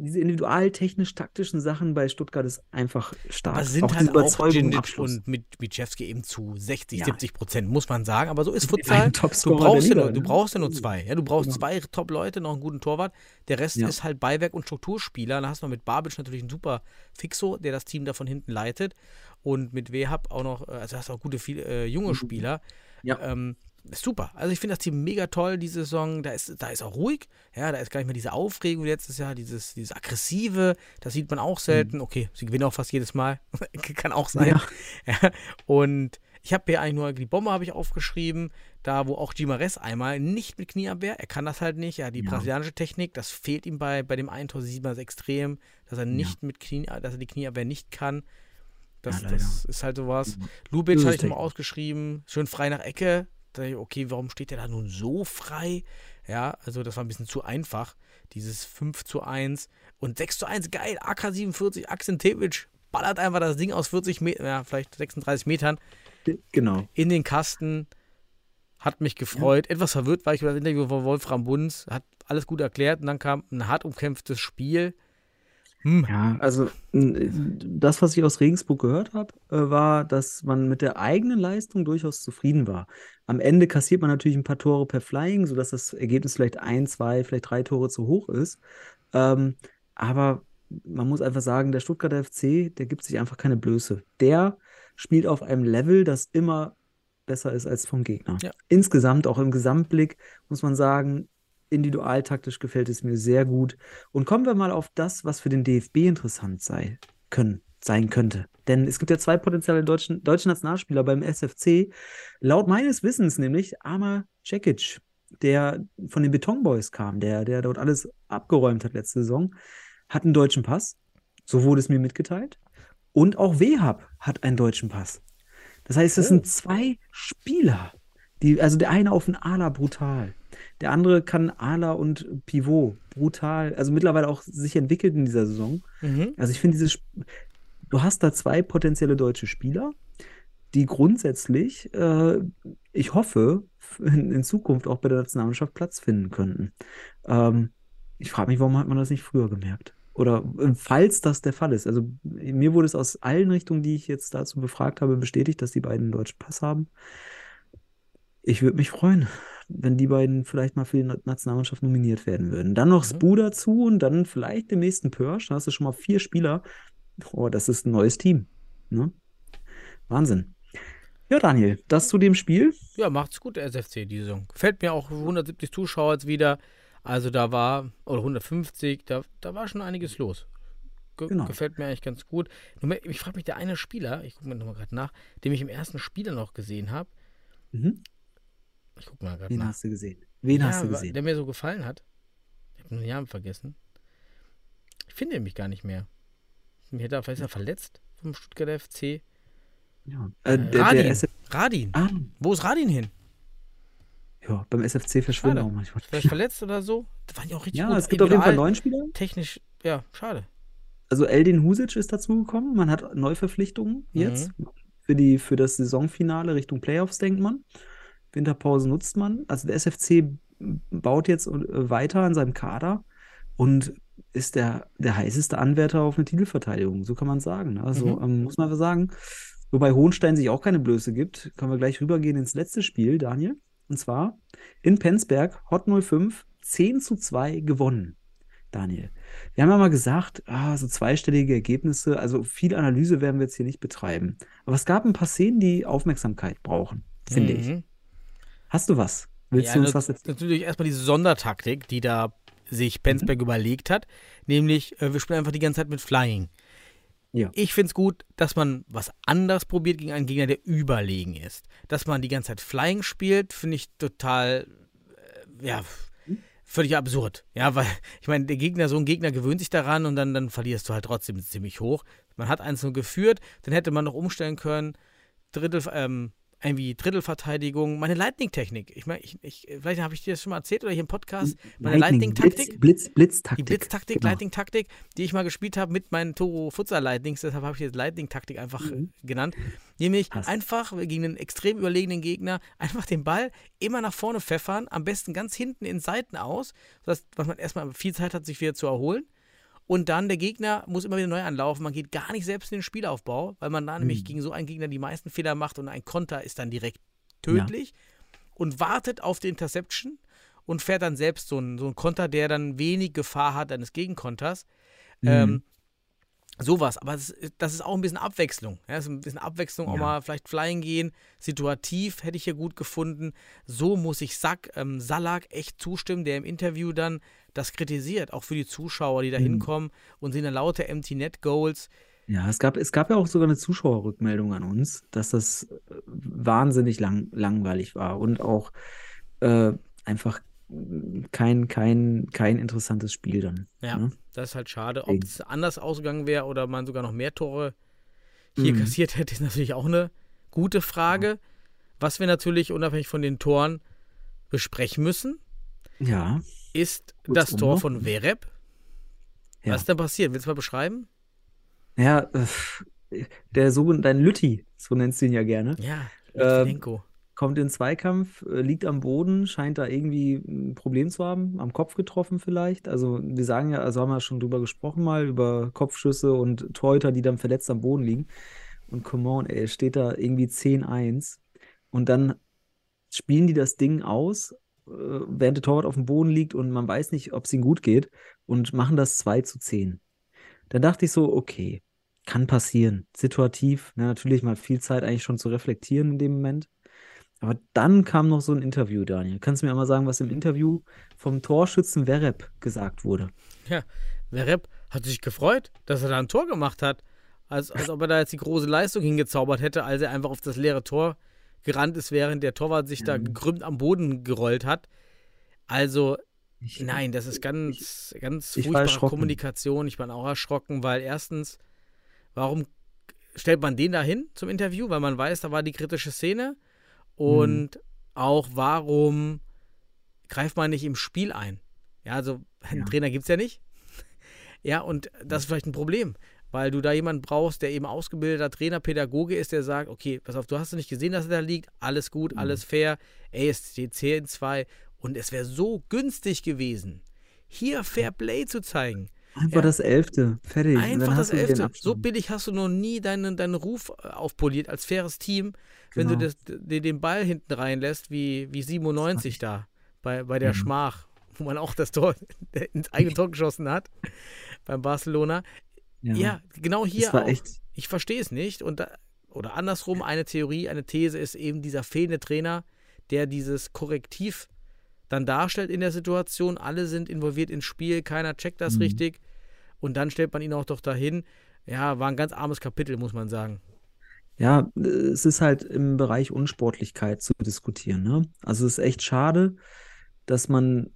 diese individual-technisch-taktischen Sachen bei Stuttgart ist einfach stark. Aber sind auch halt auch und mit Michewski eben zu 60, Ja. 70 Prozent, muss man sagen. Aber so ist Futsal. Du brauchst, ja nur, du ne? brauchst ja nur zwei. Ja, du brauchst Genau. zwei Top-Leute, noch einen guten Torwart. Der Rest Ja. ist halt Beiwerk und Strukturspieler. Da hast du noch mit Babic natürlich einen super Fixo, der das Team da von hinten leitet. Und mit Wehab auch noch, äh, also hast du auch gute viele, äh, junge Spieler. Ja. Ähm, super. Also ich finde das Team mega toll, diese Saison. Da ist, da ist auch ruhig. Ja, da ist gar nicht mehr diese Aufregung letztes Jahr, dieses, dieses Aggressive. Das sieht man auch selten. Okay, sie gewinnen auch fast jedes Mal. *laughs* Kann auch sein. Ja. Ja, und ich habe hier eigentlich nur die Bombe habe ich aufgeschrieben, da wo auch Gimares einmal nicht mit Knieabwehr, er kann das halt nicht, ja, die Ja. brasilianische Technik, das fehlt ihm bei, bei dem einen Tor, sieht man das extrem, dass er nicht mit Knie, dass er die Knieabwehr nicht kann. Das, Ja, das ist halt sowas. Lubic Das ist hatte ich technisch. ausgeschrieben, schön frei nach Ecke. Da dachte ich, okay, warum steht der da nun so frei? Ja, also das war ein bisschen zu einfach. Dieses 5 zu 1 und 6 zu 1, geil, AK-47, Akzentevic ballert einfach das Ding aus 40 Metern, ja, vielleicht 36 Metern Genau. in den Kasten. Hat mich gefreut. Etwas verwirrt war ich über das Interview von Wolfram Bunz. Hat alles gut erklärt und dann kam ein hart umkämpftes Spiel. Hm. Ja, also das, was ich aus Regensburg gehört habe, äh, war, dass man mit der eigenen Leistung durchaus zufrieden war. Am Ende kassiert man natürlich ein paar Tore per Flying, sodass das Ergebnis vielleicht ein, zwei, vielleicht drei Tore zu hoch ist. Ähm, aber man muss einfach sagen, der Stuttgarter FC, der gibt sich einfach keine Blöße. Der spielt auf einem Level, das immer besser ist als vom Gegner. Ja. Insgesamt, auch im Gesamtblick, muss man sagen, individualtaktisch gefällt es mir sehr gut. Und kommen wir mal auf das, was für den DFB interessant sei, können, sein könnte. Denn es gibt ja zwei potenzielle deutschen, deutsche Nationalspieler beim SFC. Laut meines Wissens nämlich Amar Cekic, der von den Beton Boys kam, der, der dort alles abgeräumt hat letzte Saison, hat einen deutschen Pass. So wurde es mir mitgeteilt. Und auch Wehab hat einen deutschen Pass. Das heißt, es Oh. sind zwei Spieler. Die, also der eine auf den Ala brutal. Der andere kann Ala und Pivot brutal, also mittlerweile auch sich entwickelt in dieser Saison. Mhm. Also ich finde dieses, du hast da zwei potenzielle deutsche Spieler, die grundsätzlich, äh, ich hoffe, in, in Zukunft auch bei der Nationalmannschaft Platz finden könnten. Ähm, ich frage mich, warum hat man das nicht früher gemerkt? Oder äh, falls das der Fall ist. Also mir wurde es aus allen Richtungen, die ich jetzt dazu befragt habe, bestätigt, dass die beiden einen deutschen Pass haben. Ich würde mich freuen, wenn die beiden vielleicht mal für die Na- Nationalmannschaft nominiert werden würden. Dann noch Mhm. Spu dazu und dann vielleicht den nächsten Pörsch. Dann hast du schon mal vier Spieler. Oh, das ist ein neues Team. Ne? Wahnsinn. Ja, Daniel, das zu dem Spiel. Ja, macht's gut, der SFC, die Saison. Gefällt mir auch 170 Zuschauer jetzt wieder. Also da war, oder 150, da, da war schon einiges los. Ge Genau. Gefällt mir eigentlich ganz gut. Nur Ich frage mich, der eine Spieler, ich gucke mir nochmal gerade nach, den ich im ersten Spieler noch gesehen habe. Mhm. Ich gucke mal gerade Wen nach. hast du gesehen? Wen hast du gesehen? Der mir so gefallen hat. Ich habe den Namen vergessen. Ich finde ihn mich gar nicht mehr. Mir da, vielleicht er verletzt vom Stuttgarter FC. Ja. Äh, der, Radin. der SF Radin. ah, Wo ist Radin hin? ja, beim SFC verschwinden Schade. auch manchmal. Vielleicht verletzt oder so? Da waren ja auch richtig Ja, gut. es gibt auf jeden Fall neun Spieler. Technisch, ja, schade. Also Eldin Husic ist dazugekommen. Man hat Neuverpflichtungen jetzt für, die, für das Saisonfinale Richtung Playoffs, denkt man. Winterpause nutzt man. Also der SFC baut jetzt äh, weiter an seinem Kader und ist der, der heißeste Anwärter auf eine Titelverteidigung, so kann man sagen. ne? Also Mhm. ähm, muss man sagen, wobei Hohenstein sich auch keine Blöße gibt, können wir gleich rübergehen ins letzte Spiel, Daniel. Und zwar in Penzberg, Hot 05, 10 zu 2 gewonnen. Daniel. Wir haben ja mal gesagt, ah, so zweistellige Ergebnisse, also viel Analyse werden wir jetzt hier nicht betreiben. Aber es gab ein paar Szenen, die Aufmerksamkeit brauchen, finde ich. Hast du was? Willst Ja, du uns was erzählen? Natürlich erstmal diese Sondertaktik, die da sich Penzberg Mhm. überlegt hat. Nämlich, äh, wir spielen einfach die ganze Zeit mit Flying. Ja. Ich finde es gut, dass man was anderes probiert gegen einen Gegner, der überlegen ist. Dass man die ganze Zeit Flying spielt, finde ich total, äh, ja, Mhm. völlig absurd. Ja, weil, ich meine, der Gegner, so ein Gegner gewöhnt sich daran und dann, dann verlierst du halt trotzdem ziemlich hoch. Man hat eins nur geführt, dann hätte man noch umstellen können, Drittel, ähm, irgendwie Drittelverteidigung, meine Lightning-Technik. Ich meine, ich, ich, vielleicht habe ich dir das schon mal erzählt oder hier im Podcast. Meine Lightning-Taktik. Blitz, Blitz, Blitztaktik. Die Blitztaktik, Genau. Lightning-Taktik, die ich mal gespielt habe mit meinen Toro Futsal Lightnings, deshalb habe ich jetzt Lightning-Taktik einfach Mhm. äh, genannt. Nämlich Passt. einfach gegen einen extrem überlegenen Gegner einfach den Ball immer nach vorne pfeffern, am besten ganz hinten in Seiten aus, sodass dass man erstmal viel Zeit hat, sich wieder zu erholen. Und dann der Gegner muss immer wieder neu anlaufen. Man geht gar nicht selbst in den Spielaufbau, weil man da nämlich Mhm. gegen so einen Gegner die meisten Fehler macht und ein Konter ist dann direkt tödlich und wartet auf die Interception und fährt dann selbst so einen, so einen Konter, der dann wenig Gefahr hat eines Gegenkonters. Mhm. Ähm, sowas, aber das, ist- das ist auch ein bisschen Abwechslung. Ja, das ist ein bisschen Abwechslung, auch Ja. mal vielleicht Flying gehen. Situativ hätte ich hier gut gefunden. So muss ich Sack, ähm, Salak echt zustimmen, der im Interview dann das kritisiert, auch für die Zuschauer, die da Mhm. hinkommen und sehen dann lauter Empty Net Goals. Ja, es gab, es gab ja auch sogar eine Zuschauerrückmeldung an uns, dass das äh, wahnsinnig lang, langweilig war und auch äh, einfach kein, kein, kein interessantes Spiel dann. Ja, ne? das ist halt schade. Ob es anders ausgegangen wäre oder man sogar noch mehr Tore hier Mhm. kassiert hätte, ist natürlich auch eine gute Frage. Was wir natürlich unabhängig von den Toren besprechen müssen, Ja. Ist Kurz das Tor von Vereb. Ja. Was ist denn passiert? Willst du mal beschreiben? Ja, äh, der sogenannte, dein Lütti, so nennst du ihn ja gerne, Ja, Litvinenko. kommt in Zweikampf, äh, liegt am Boden, scheint da irgendwie ein Problem zu haben, am Kopf getroffen vielleicht. Also wir sagen ja, also haben wir schon drüber gesprochen mal, über Kopfschüsse und Torhüter, die dann verletzt am Boden liegen. Und come on, ey, steht da irgendwie 10-1 und dann spielen die das Ding aus während der Torwart auf dem Boden liegt und man weiß nicht, ob es ihm gut geht und machen das 2 zu 10. Dann dachte ich so, okay, kann passieren. Situativ, ne, natürlich mal viel Zeit eigentlich schon zu reflektieren in dem Moment. Aber dann kam noch so ein Interview, Daniel. Kannst du mir mal sagen, was im Interview vom Torschützen Verep gesagt wurde? Ja, Verep hat sich gefreut, dass er da ein Tor gemacht hat. Als, als ob er da jetzt die große Leistung hingezaubert hätte, als er einfach auf das leere Tor gerannt ist, während der Torwart sich da gekrümmt am Boden gerollt hat. Also, Ich- nein, das ist ganz, ganz ich furchtbare. Kommunikation. Ich bin auch erschrocken, weil erstens, warum stellt man den da hin zum Interview? Weil man weiß, da war die kritische Szene. Und auch, warum greift man nicht im Spiel ein? Ja, also einen Ja. Trainer gibt es ja nicht. *laughs* Ja, und das ist vielleicht ein Problem, weil du da jemanden brauchst, der eben ausgebildeter Trainer, Pädagoge ist, der sagt, okay, pass auf, du hast nicht gesehen, dass er da liegt, alles gut, alles fair, ey, es steht 10 2 und es wäre so günstig gewesen, hier Fair Play zu zeigen. Einfach Ja. das Elfte. Fertig. Einfach das Elfte. So billig hast du noch nie deinen, deinen Ruf äh, aufpoliert als faires Team, wenn Genau. du das, den, den Ball hinten reinlässt, wie, wie 97 da bei, bei der Mhm. Schmach, wo man auch das Tor *laughs* ins eigene Tor geschossen hat, beim Barcelona. Ja, genau hier Das war auch. echt. Ich verstehe es nicht. Und da, oder andersrum, eine Theorie, eine These ist eben dieser fehlende Trainer, der dieses Korrektiv dann darstellt in der Situation. Alle sind involviert ins Spiel, keiner checkt das Mhm. richtig. Und dann stellt man ihn auch doch dahin. Ja, war ein ganz armes Kapitel, muss man sagen. Ja, es ist halt im Bereich Unsportlichkeit zu diskutieren. Ne? Also es ist echt schade, dass man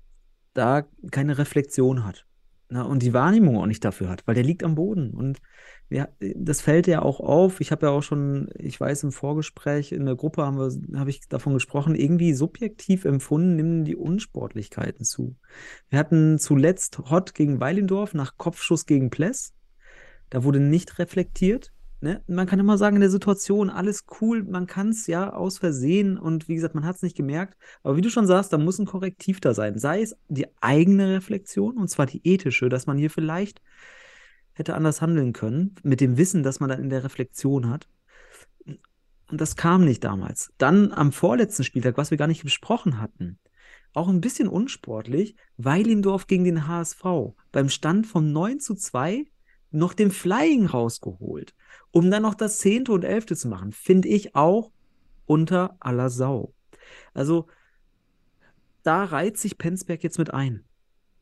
da keine Reflexion hat. Na, und die Wahrnehmung auch nicht dafür hat, weil der liegt am Boden. Und ja, das fällt ja auch auf. Ich habe ja auch schon, ich weiß, im Vorgespräch in der Gruppe haben wir, habe ich davon gesprochen, irgendwie subjektiv empfunden nehmen die Unsportlichkeiten zu. Wir hatten zuletzt Hott gegen Weilendorf nach Kopfschuss gegen Pless. Da wurde nicht reflektiert. Ne? Man kann immer sagen, in der Situation, alles cool, man kann es ja aus Versehen und wie gesagt, man hat es nicht gemerkt. Aber wie du schon sagst, da muss ein Korrektiv da sein. Sei es die eigene Reflexion, und zwar die ethische, dass man hier vielleicht hätte anders handeln können, mit dem Wissen, das man dann in der Reflexion hat. Und das kam nicht damals. Dann am vorletzten Spieltag, was wir gar nicht besprochen hatten, auch ein bisschen unsportlich, Weilendorf gegen den HSV. Beim Stand von 9 zu 2 noch den Flying rausgeholt, um dann noch das Zehnte und Elfte zu machen, finde ich auch unter aller Sau. Also da reiht sich Penzberg jetzt mit ein.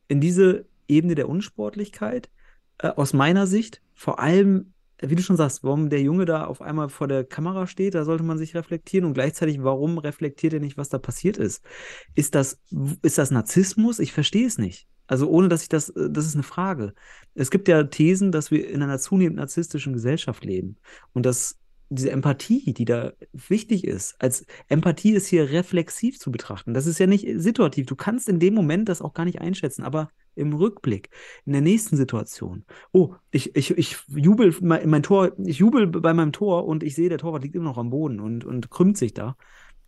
In diese Ebene der Unsportlichkeit, äh, aus meiner Sicht, vor allem, wie du schon sagst, warum der Junge da auf einmal vor der Kamera steht, da sollte man sich reflektieren und gleichzeitig, warum reflektiert er nicht, was da passiert ist? Ist das, ist das Narzissmus? Ich verstehe es nicht. Also ohne, dass ich das, äh, das ist eine Frage. Es gibt ja Thesen, dass wir in einer zunehmend narzisstischen Gesellschaft leben und dass diese Empathie, die da wichtig ist, als Empathie ist hier reflexiv zu betrachten. Das ist ja nicht situativ. Du kannst in dem Moment das auch gar nicht einschätzen, aber im Rückblick, in der nächsten Situation. Oh, ich, ich, ich jubel mein, mein Tor, ich jubel bei meinem Tor und ich sehe, der Torwart liegt immer noch am Boden und, und krümmt sich da.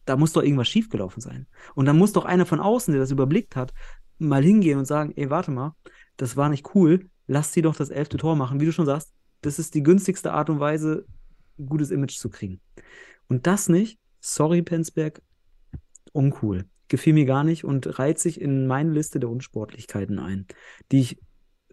Da muss doch irgendwas schiefgelaufen sein. Und dann muss doch einer von außen, der das überblickt hat, mal hingehen und sagen, ey, warte mal, das war nicht cool, lass sie doch das elfte Tor machen. Wie du schon sagst, das ist die günstigste Art und Weise, ein gutes Image zu kriegen. Und das nicht, sorry, Penzberg, uncool. Gefiel mir gar nicht und reiht sich in meine Liste der Unsportlichkeiten ein, die ich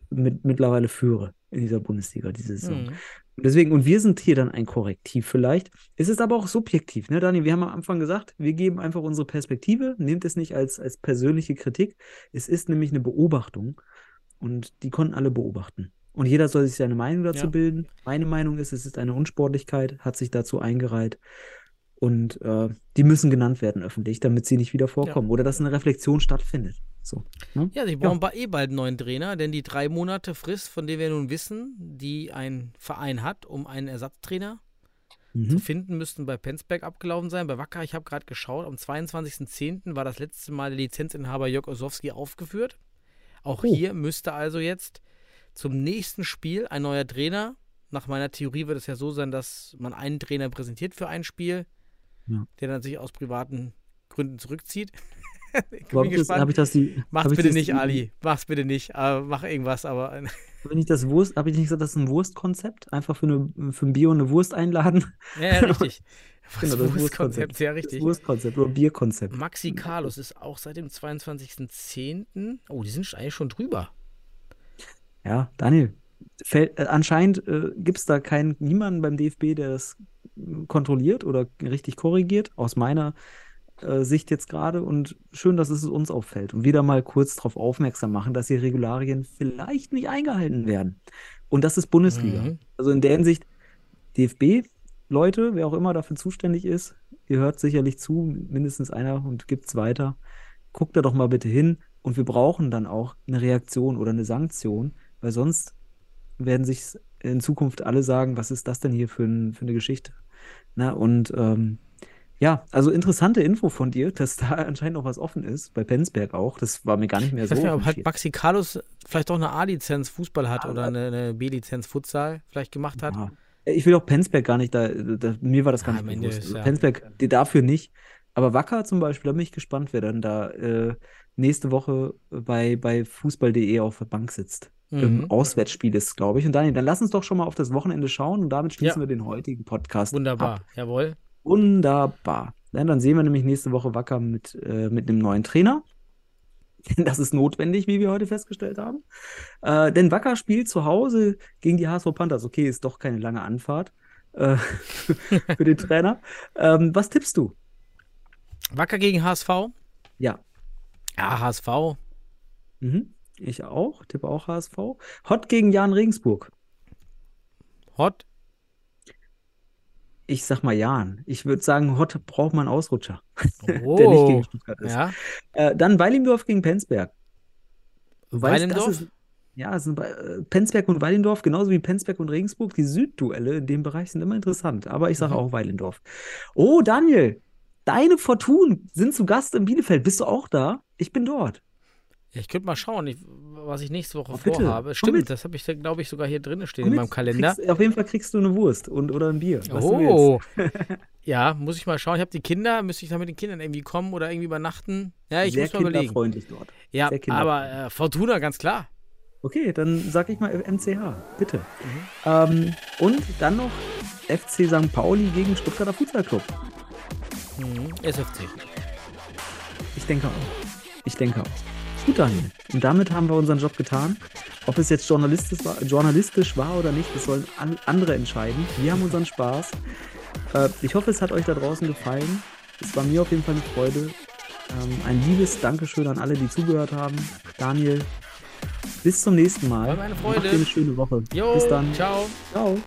mit, mittlerweile führe in dieser Bundesliga diese Saison. Mhm. Und deswegen, und wir sind hier dann ein Korrektiv vielleicht. Es ist aber auch subjektiv, ne, Dani? Wir haben am Anfang gesagt, wir geben einfach unsere Perspektive, nehmt es nicht als, als persönliche Kritik. Es ist nämlich eine Beobachtung und die konnten alle beobachten. Und jeder soll sich seine Meinung dazu Ja. bilden. Meine Meinung ist, es ist eine Unsportlichkeit, hat sich dazu eingereiht. Und äh, die müssen genannt werden öffentlich, damit sie nicht wieder vorkommen oder dass eine Reflexion stattfindet. So. Ne? Ja, sie brauchen ba- eh bald einen neuen Trainer, denn die drei Monate Frist, von der wir nun wissen, die ein Verein hat, um einen Ersatztrainer zu Mhm. finden, müssten bei Penzberg abgelaufen sein. Bei Wacker, ich habe gerade geschaut, am 22.10. war das letzte Mal der Lizenzinhaber Jörg Osowski aufgeführt. Auch Oh. hier müsste also jetzt zum nächsten Spiel ein neuer Trainer. Nach meiner Theorie wird es ja so sein, dass man einen Trainer präsentiert für ein Spiel, Ja. der dann sich aus privaten Gründen zurückzieht. Ich bin gespannt. ich das die. Mach's bitte das nicht, die- Ali. Mach's bitte nicht. Äh, mach irgendwas, aber Habe ich nicht das Wurst, habe ich nicht gesagt, das ist ein Wurstkonzept? Einfach für, eine, für ein Bio eine Wurst einladen? ja, ja, richtig. *laughs* Genau, Das Wurstkonzept, sehr richtig. Das Wurstkonzept oder Bierkonzept. Maxi Carlos ist auch seit dem 22.10. Oh, die sind eigentlich schon drüber. Ja, Daniel, fällt, äh, anscheinend äh, gibt es da keinen, niemanden beim DFB, der das kontrolliert oder richtig korrigiert, aus meiner äh, Sicht jetzt gerade. Und schön, dass es uns auffällt und wieder mal kurz darauf aufmerksam machen, dass die Regularien vielleicht nicht eingehalten werden. Und das ist Bundesliga. Mhm. Also in der Hinsicht, DFB, Leute, wer auch immer dafür zuständig ist, ihr hört sicherlich zu, mindestens einer und gibt's weiter. Guckt da doch mal bitte hin und wir brauchen dann auch eine Reaktion oder eine Sanktion, weil sonst werden sich in Zukunft alle sagen, was ist das denn hier für, ein, für eine Geschichte? Na, und ähm, ja, also interessante Info von dir, dass da *laughs* anscheinend noch was offen ist, bei Penzberg auch. Das war mir gar nicht mehr Ich so. weiß nicht, ob halt. Maxi Carlos vielleicht doch eine A-Lizenz Fußball hat Ja, oder eine, eine B-Lizenz Futsal vielleicht gemacht hat. Ja. Ich will auch Penzberg gar nicht, da, da mir war das gar Ja, nicht am Ende bewusst. ist ja- Penzberg, die dafür nicht. Aber Wacker zum Beispiel, da bin ich gespannt, wer dann da äh, nächste Woche bei, bei Fußball.de auf der Bank sitzt. Im Mhm. Auswärtsspiel ist, glaube ich. Und Daniel, dann lass uns doch schon mal auf das Wochenende schauen und damit schließen wir den heutigen Podcast Wunderbar, ab. jawohl. Wunderbar. Ja, dann sehen wir nämlich nächste Woche Wacker mit, äh, mit einem neuen Trainer. *laughs* Denn das ist notwendig, wie wir heute festgestellt haben. Äh, denn Wacker spielt zu Hause gegen die HSV Panthers. Okay, ist doch keine lange Anfahrt äh, *laughs* für den Trainer. Ähm, was tippst du? Wacker gegen HSV? Ja. Ja, HSV. Mhm. Ich auch, tippe auch HSV. Hot gegen Jan Regensburg. Hot. Ich sag mal Jan. Ich würde sagen, Hot braucht man einen Ausrutscher, *laughs* der nicht Oh. gegen Stuttgart ist. Ja. Äh, dann Weilendorf gegen Penzberg. Weilendorf? ja, es sind äh, Penzberg und Weilendorf, genauso wie Penzberg und Regensburg. Die Südduelle in dem Bereich sind immer interessant. Aber ich sage Mhm. auch Weilendorf. Oh, Daniel, deine Fortun sind zu Gast in Bielefeld. Bist du auch da? Ich bin dort. Ich könnte mal schauen, ich, was ich nächste Woche Oh, vorhabe. Stimmt, mit. das habe ich, glaube ich, sogar hier drin stehen Komm in mit, meinem Kalender. Kriegst, auf jeden Fall kriegst du eine Wurst und, oder ein Bier. Oh. *laughs* *laughs* ja, muss ich mal schauen. Ich habe die Kinder, müsste ich da mit den Kindern irgendwie kommen oder irgendwie übernachten? Ja, ich Sehr muss mal überlegen. kinderfreundlich dort. Ja, aber äh, Fortuna, ganz klar. Okay, dann sag ich mal MCH, bitte. Mhm. Ähm, und dann noch FC St. Pauli gegen Stuttgarter Futsal Club. Mhm. SFC. Ich denke auch. Ich denke auch. Gut, Daniel. Und damit haben wir unseren Job getan. Ob es jetzt journalistisch war, journalistisch war oder nicht, das sollen an, andere entscheiden. Wir haben unseren Spaß. Äh, ich hoffe, es hat euch da draußen gefallen. Es war mir auf jeden Fall eine Freude. Ähm, ein liebes Dankeschön an alle, die zugehört haben. Daniel, bis zum nächsten Mal. War mir eine Freude. Macht dir eine schöne Woche. Jo, bis dann. ciao. Ciao.